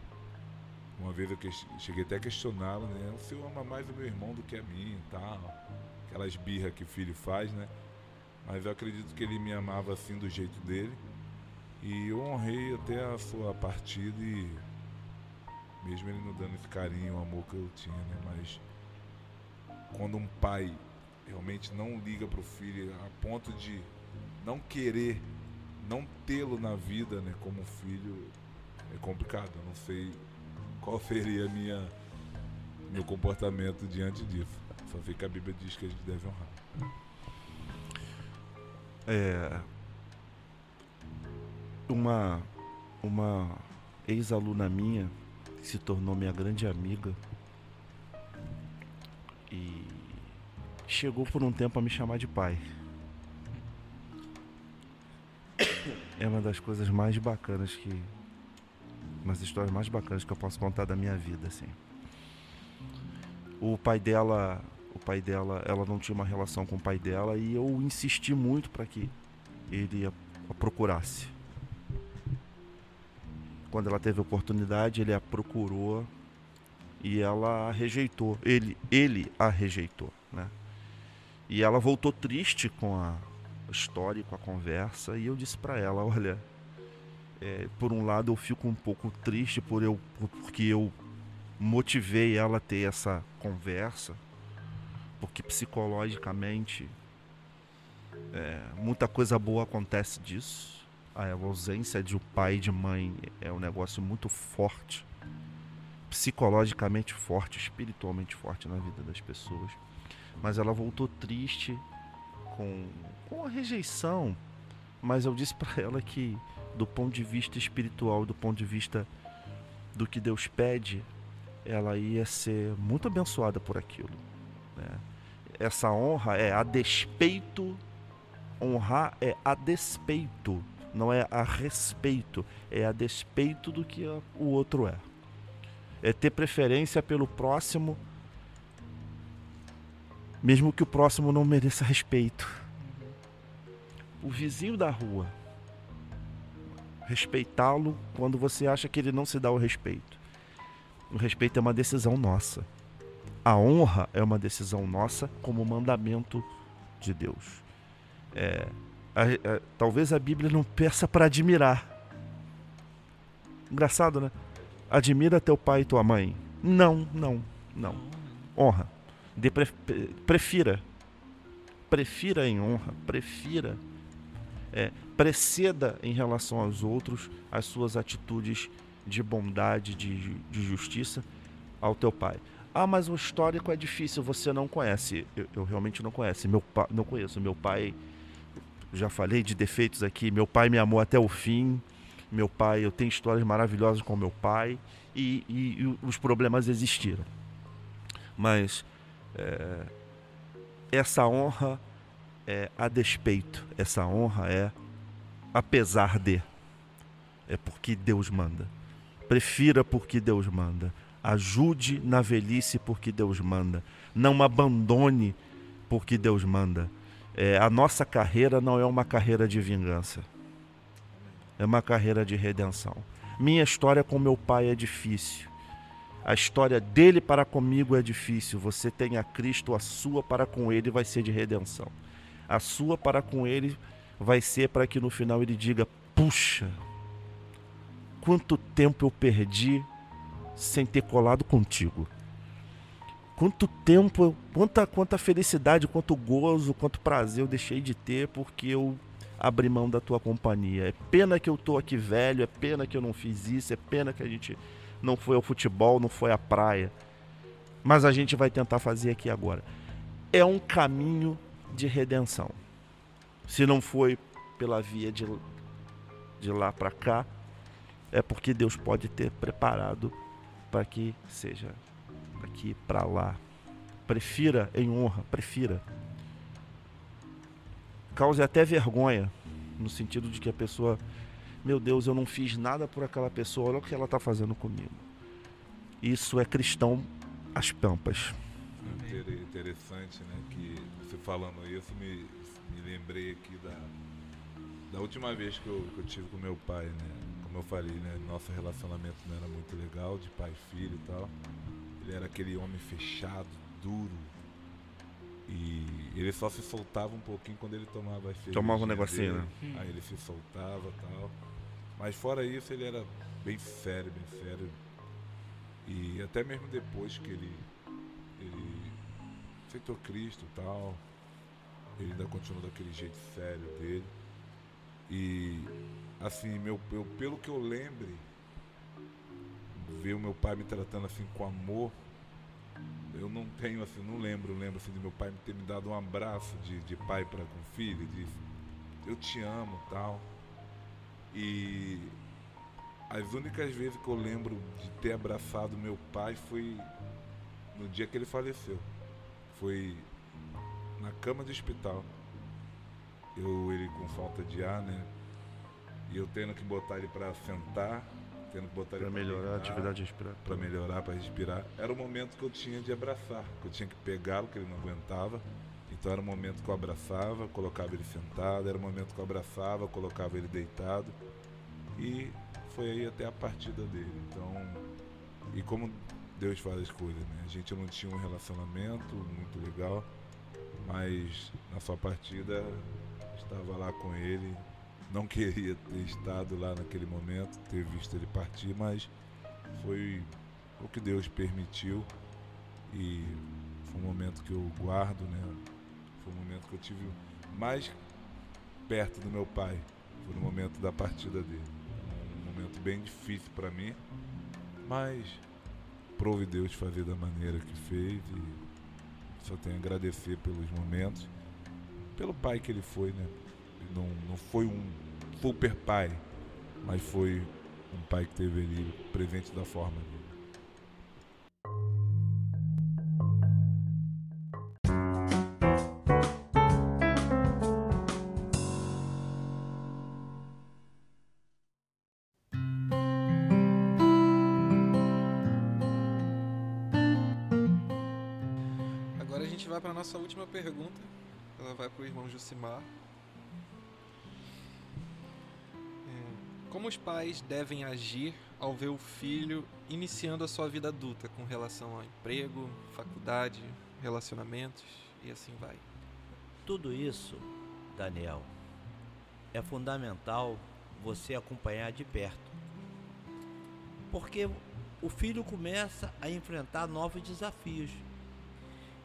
S3: Uma vez eu ques- cheguei até a questioná-lo, né? O senhor ama mais o meu irmão do que a mim e tal. Aquelas birras que filho faz, né? Mas eu acredito que ele me amava assim do jeito dele. E eu honrei até a sua partida e mesmo ele não dando esse carinho, o amor que eu tinha, né? Mas quando um pai realmente não liga pro filho a ponto de não querer, não tê-lo na vida, né, como filho, é complicado. Eu não sei qual seria minha meu comportamento diante disso. Só sei que a Bíblia diz que a gente deve honrar.
S4: É, uma uma ex-aluna minha que se tornou minha grande amiga e chegou por um tempo a me chamar de pai. É uma das coisas mais bacanas que umas histórias mais bacanas que eu posso contar da minha vida, assim. O pai dela, o pai dela, ela não tinha uma relação com o pai dela e eu insisti muito para que ele a, a procurasse. Quando ela teve oportunidade, ele a procurou e ela a rejeitou. Ele, ele a rejeitou, né? E ela voltou triste com a história, e com a conversa, e eu disse para ela, olha, é, por um lado eu fico um pouco triste por eu por- porque eu motivei ela a ter essa conversa, porque psicologicamente é, muita coisa boa acontece disso. A ausência de um pai e de mãe é um negócio muito forte. psicologicamente forte, espiritualmente forte na vida das pessoas. Mas ela voltou triste, com, com a rejeição. Mas eu disse para ela que, do ponto de vista espiritual, do ponto de vista do que Deus pede, ela ia ser muito abençoada por aquilo. Né? Essa honra é a despeito, honrar é a despeito, não é a respeito, é a despeito do que o outro é. É ter preferência pelo próximo, mesmo que o próximo não mereça respeito. O vizinho da rua, respeitá-lo quando você acha que ele não se dá o respeito. O respeito é uma decisão nossa. A honra é uma decisão nossa como mandamento de Deus. É, a, a, talvez a Bíblia não peça para admirar. Engraçado, né? Admira teu pai e tua mãe. Não, não, não. Honra. De pre, prefira. Prefira em honra. Prefira. É, preceda em relação aos outros as suas atitudes de bondade, de, de justiça ao teu pai. Ah, mas o histórico é difícil, você não conhece. Eu, eu realmente não conheço. Meu pai, não conheço. Meu pai, já falei de defeitos aqui. Meu pai me amou até o fim. Meu pai, eu tenho histórias maravilhosas com meu pai e, e, e os problemas existiram. Mas é, essa honra é a despeito. Essa honra é apesar de. É porque Deus manda. Prefira porque Deus manda. Ajude na velhice porque Deus manda. Não abandone porque Deus manda. É, a nossa carreira não é uma carreira de vingança. É uma carreira de redenção. Minha história com meu pai é difícil. A história dele para comigo é difícil. Você tem a Cristo, a sua para com ele vai ser de redenção. A sua para com ele vai ser para que no final ele diga: puxa, quanto tempo eu perdi sem ter colado contigo. Quanto tempo, quanta, quanta felicidade, quanto gozo, quanto prazer eu deixei de ter porque eu abri mão da tua companhia. É pena que eu tô aqui velho, é pena que eu não fiz isso, é pena que a gente não foi ao futebol, não foi à praia. Mas a gente vai tentar fazer aqui agora. É um caminho de redenção. Se não foi pela via de, de lá para cá, é porque Deus pode ter preparado para que seja daqui para lá. Prefira em honra, prefira. Cause até vergonha, no sentido de que a pessoa, meu Deus, eu não fiz nada por aquela pessoa, olha o que ela está fazendo comigo. Isso é cristão às pampas.
S3: Interessante, né? Que você falando isso, me, me lembrei aqui da, da última vez que eu, que eu tive com meu pai, né? como eu falei, né? Nosso relacionamento não era muito legal, de pai e filho e tal. Ele era aquele homem fechado, duro. E ele só se soltava um pouquinho quando ele tomava as
S4: Tomava um negocinho,
S3: dele, né? Aí ele se soltava e tal. Mas fora isso, ele era bem sério, bem sério. E até mesmo depois que ele, ele aceitou Cristo e tal, ele ainda continuou daquele jeito sério dele. E assim, meu, eu, pelo que eu lembre, ver o meu pai me tratando assim com amor, eu não tenho assim, não lembro, lembro assim de meu pai ter me dado um abraço de, de pai para com filho, de eu te amo tal. E as únicas vezes que eu lembro de ter abraçado meu pai foi no dia que ele faleceu. Foi na cama de hospital. Eu, ele com falta de ar, né? E eu tendo que botar ele para sentar, tendo que botar
S4: pra
S3: ele
S4: para melhorar a atividade respiratória.
S3: Para melhorar, para respirar. Era o momento que eu tinha de abraçar, que eu tinha que pegá-lo, que ele não aguentava. Então era o momento que eu abraçava, colocava ele sentado, era o momento que eu abraçava, colocava ele deitado. E foi aí até a partida dele. Então, e como Deus faz as coisas, né? A gente não tinha um relacionamento muito legal, mas na sua partida estava lá com ele, não queria ter estado lá naquele momento, ter visto ele partir, mas foi o que Deus permitiu e foi um momento que eu guardo, né? Foi um momento que eu tive mais perto do meu pai, foi no momento da partida dele. Um momento bem difícil para mim, mas prove Deus fazer da maneira que fez e só tenho a agradecer pelos momentos, pelo pai que ele foi, né? Ele não, não foi um super pai, mas foi um pai que teve ali presente da forma dele.
S1: O irmão Jucimar. É, Como os pais devem agir ao ver o filho iniciando a sua vida adulta com relação ao emprego, faculdade, relacionamentos e assim vai?
S5: Tudo isso, Daniel, é fundamental você acompanhar de perto. Porque o filho começa a enfrentar novos desafios.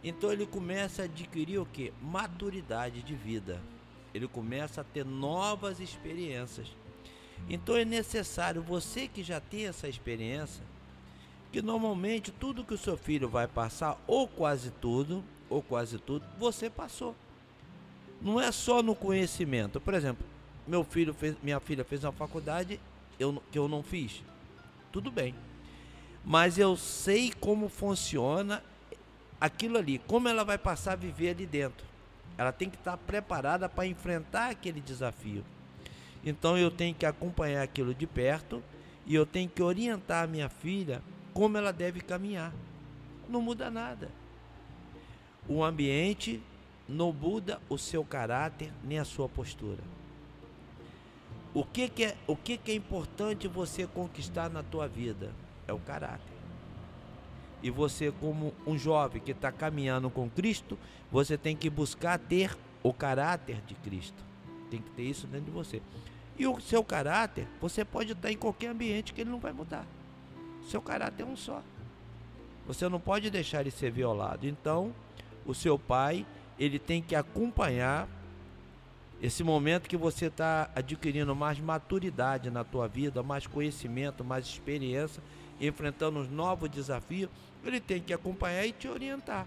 S5: Então ele começa a adquirir o que? Maturidade de vida. Ele começa a ter novas experiências. Então é necessário você que já tem essa experiência, que normalmente tudo que o seu filho vai passar, ou quase tudo, ou quase tudo, você passou. Não é só no conhecimento. Por exemplo, meu filho fez, minha filha fez uma faculdade eu, que eu não fiz. Tudo bem. Mas eu sei como funciona aquilo ali, como ela vai passar a viver ali dentro. Ela tem que estar preparada para enfrentar aquele desafio. Então eu tenho que acompanhar aquilo de perto e eu tenho que orientar a minha filha como ela deve caminhar. Não muda nada. O ambiente não muda o seu caráter nem a sua postura. O que, que é, o que, que é importante você conquistar na tua vida? É o caráter. E você, como um jovem que está caminhando com Cristo, você tem que buscar ter o caráter de Cristo. Tem que ter isso dentro de você. E o seu caráter, você pode estar em qualquer ambiente que ele não vai mudar. Seu caráter é um só. Você não pode deixar ele ser violado. Então, o seu pai, ele tem que acompanhar esse momento que você está adquirindo mais maturidade na tua vida, mais conhecimento, mais experiência, enfrentando os novos desafios, ele tem que acompanhar e te orientar.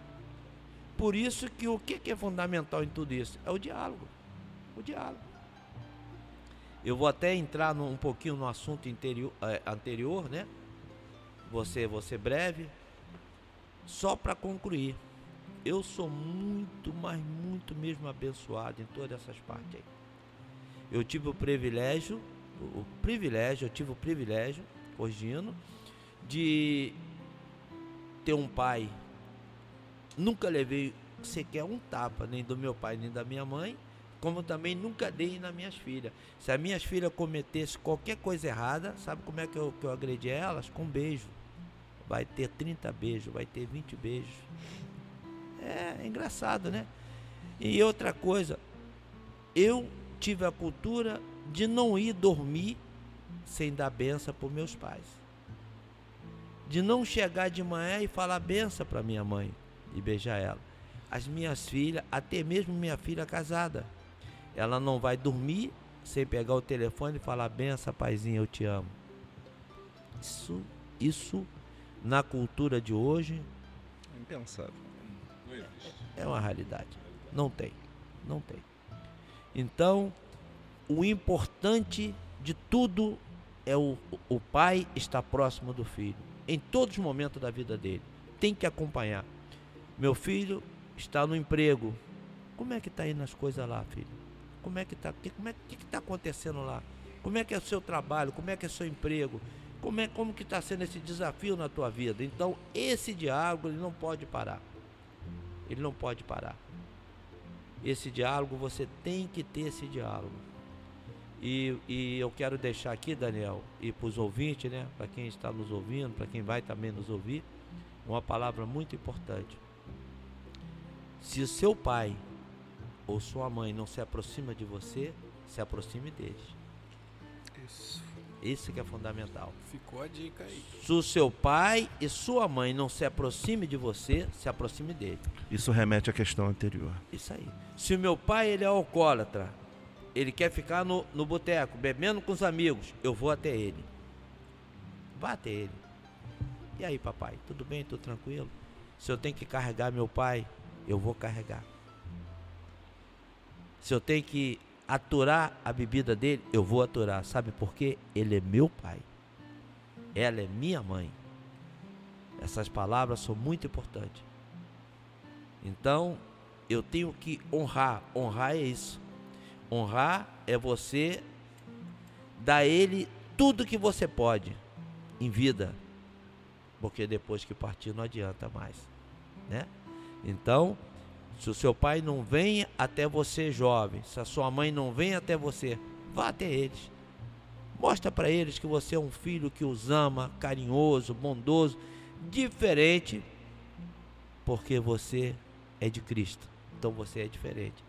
S5: Por isso que o que é fundamental em tudo isso? É o diálogo. O diálogo. Eu vou até entrar um pouquinho no assunto interior, eh, anterior, né? Você, você breve. Só para concluir, eu sou muito, mas muito mesmo abençoado em todas essas partes aí. Eu tive o privilégio, o, o privilégio, eu tive o privilégio, corrigindo, de ter um pai. Nunca levei sequer um tapa, nem do meu pai, nem da minha mãe, como também nunca dei nas minhas filhas. Se as minhas filhas cometessem qualquer coisa errada, sabe como é que eu, que eu agredi elas? Com beijo. Vai ter 30 beijos, vai ter 20 beijos. É, engraçado, né? E outra coisa, eu tive a cultura de não ir dormir sem dar benção para meus pais. De não chegar de manhã e falar benção para minha mãe e beijar ela. As minhas filhas, até mesmo minha filha casada, ela não vai dormir sem pegar o telefone e falar benção, paizinho, eu te amo. Isso, isso na cultura de hoje
S4: Impensável.
S5: é uma realidade. Não tem. Não tem. Então, o importante de tudo é o, o pai estar próximo do filho. Em todos os momentos da vida dele. Tem que acompanhar. Meu filho está no emprego. Como é que está indo as coisas lá, filho? Como é que está? Que, é que está acontecendo lá? Como é que é o seu trabalho? Como é que é o seu emprego? Como é como que está sendo esse desafio na tua vida? Então, esse diálogo ele não pode parar. Ele não pode parar. Esse diálogo, você tem que ter esse diálogo. E, e eu quero deixar aqui, Daniel, e para os ouvintes, né? Para quem está nos ouvindo, para quem vai também nos ouvir, uma palavra muito importante. Se o seu pai ou sua mãe não se aproxima de você, se aproxime deles.
S1: Isso.
S5: Isso que é fundamental.
S1: Ficou a dica aí.
S5: Se o seu pai e sua mãe não se aproxime de você, se aproxime dele.
S4: Isso remete à questão anterior.
S5: Isso aí. Se o meu pai ele é alcoólatra, ele quer ficar no, no boteco, bebendo com os amigos, eu vou até ele. Vá até ele. E aí, papai, tudo bem? Tudo tranquilo? Se eu tenho que carregar meu pai, eu vou carregar. Se eu tenho que aturar a bebida dele, eu vou aturar. Sabe por quê? Ele é meu pai. Ela é minha mãe. Essas palavras são muito importantes. Então, eu tenho que honrar. Honrar é isso. Honrar é você dar a ele tudo que você pode em vida. Porque depois que partir não adianta mais, né? Então, se o seu pai não vem até você jovem, se a sua mãe não vem até você, vá até eles. Mostra para eles que você é um filho que os ama, carinhoso, bondoso, diferente, porque você é de Cristo. Então você é diferente.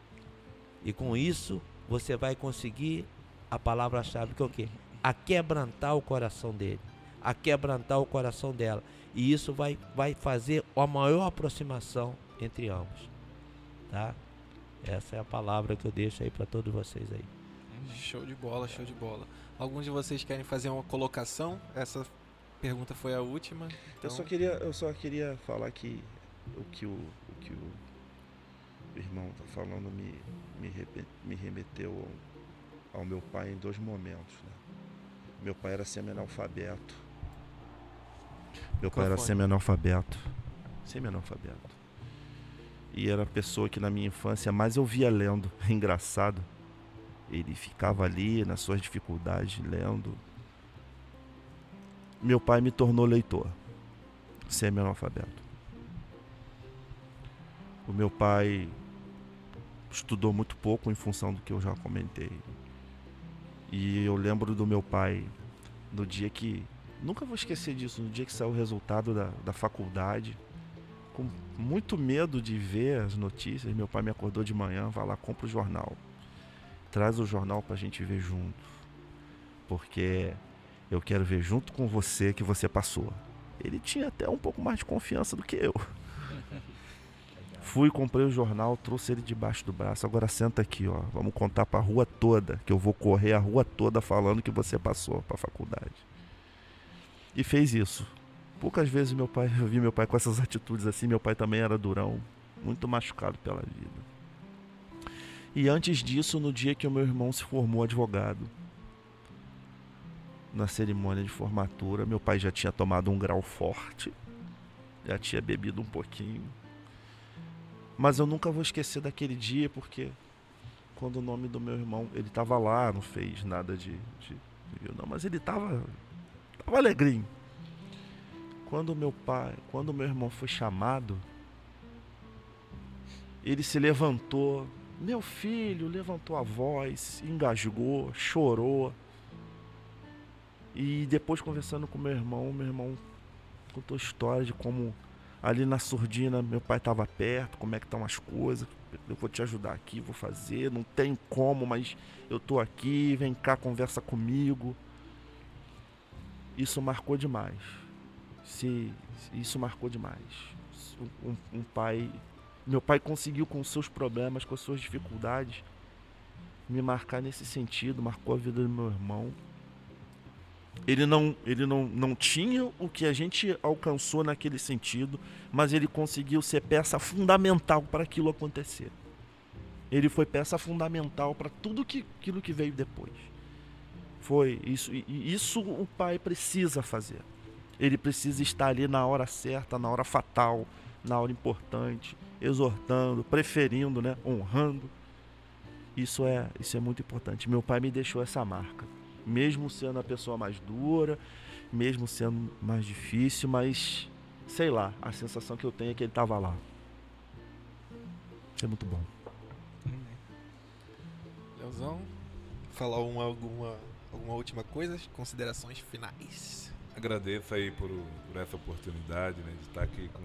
S5: E com isso, você vai conseguir a palavra-chave que é o quê? A quebrantar o coração dele, a quebrantar o coração dela. E isso vai, vai fazer a maior aproximação entre ambos. Tá? Essa é a palavra que eu deixo aí para todos vocês aí.
S1: Show de bola, show de bola. Alguns de vocês querem fazer uma colocação? Essa pergunta foi a última. Então...
S4: Eu só queria, eu só queria falar que o que o, o que o irmão tá falando me, me, me remeteu ao, ao, meu pai em dois momentos. Né? Meu pai era semi-analfabeto. Meu Qual pai era semi-analfabeto. Semi-analfabeto. E era a pessoa que na minha infância mais eu via lendo. Engraçado. Ele ficava ali nas suas dificuldades lendo. Meu pai me tornou leitor. Semi-analfabeto. O meu pai estudou muito pouco em função do que eu já comentei. E eu lembro do meu pai no dia que. Nunca vou esquecer disso, no dia que saiu o resultado da, da faculdade. Com muito medo de ver as notícias, meu pai me acordou de manhã, vai lá, compra o jornal. Traz o jornal pra gente ver junto. Porque eu quero ver junto com você que você passou. Ele tinha até um pouco mais de confiança do que eu. Fui, comprei o jornal, trouxe ele debaixo do braço. Agora senta aqui, ó. Vamos contar para a rua toda, que eu vou correr a rua toda falando que você passou para a faculdade. E fez isso. Poucas vezes meu pai, eu vi meu pai com essas atitudes assim. Meu pai também era durão, muito machucado pela vida. E antes disso, no dia que o meu irmão se formou advogado, na cerimônia de formatura, meu pai já tinha tomado um grau forte, já tinha bebido um pouquinho mas eu nunca vou esquecer daquele dia porque quando o nome do meu irmão, ele estava lá, não fez nada de, de, de não, mas ele estava tava alegrinho. Quando meu pai, quando meu irmão foi chamado, ele se levantou, meu filho levantou a voz, engasgou, chorou. E depois conversando com meu irmão, meu irmão contou história de como ali na surdina, meu pai estava perto, como é que estão as coisas, eu vou te ajudar aqui, vou fazer, não tem como, mas eu tô aqui, vem cá, conversa comigo. Isso marcou demais. Se, isso marcou demais. Um, um pai, meu pai conseguiu com seus problemas, com as suas dificuldades, me marcar nesse sentido, marcou a vida do meu irmão ele não, ele não, não tinha o que a gente alcançou naquele sentido, mas ele conseguiu ser peça fundamental para aquilo acontecer. Ele foi peça fundamental para tudo que, aquilo que veio depois. Foi isso, e isso o pai precisa fazer. Ele precisa estar ali na hora certa, na hora fatal, na hora importante, exortando, preferindo, né, honrando. Isso é, isso é muito importante. Meu pai me deixou essa marca mesmo sendo a pessoa mais dura, mesmo sendo mais difícil, mas sei lá, a sensação que eu tenho é que ele estava lá. É muito bom.
S1: Leozão, falar uma, alguma, alguma última coisa? Considerações finais.
S3: Agradeço aí por, por essa oportunidade né, de estar aqui com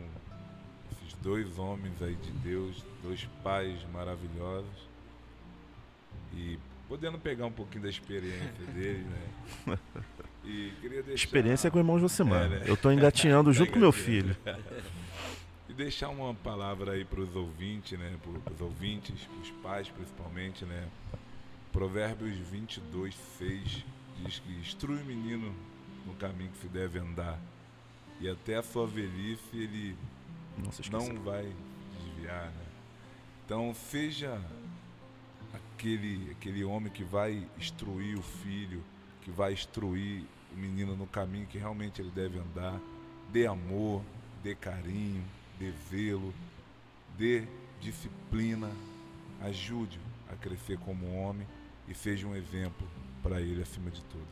S3: esses dois homens aí de Deus, dois pais maravilhosos. E podendo pegar um pouquinho da experiência dele, né?
S4: E queria deixar... Experiência com o irmão Josimar. É, né? Eu estou engatinhando junto com meu filho.
S3: E deixar uma palavra aí para os ouvintes, né? Para os ouvintes, para os pais principalmente, né? Provérbios 22, 6 diz que instrui o menino no caminho que se deve andar. e até a sua velhice ele
S4: esqueça.
S3: não vai desviar, né? Então seja aquele aquele homem que vai instruir o filho, que vai instruir o menino no caminho que realmente ele deve andar, dê amor, dê carinho, dê zelo, dê disciplina, ajude a crescer como homem e seja um exemplo para ele acima de tudo.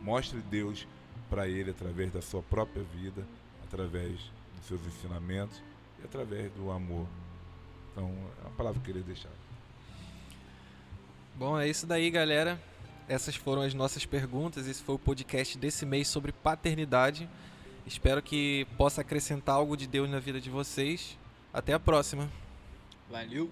S3: Mostre Deus para ele através da sua própria vida, através dos seus ensinamentos e através do amor. Então, é uma palavra que eu queria deixar.
S1: Bom, é isso daí, galera. Essas foram as nossas perguntas. Esse foi o podcast desse mês sobre paternidade. Espero que possa acrescentar algo de Deus na vida de vocês. Até a próxima.
S2: Valeu!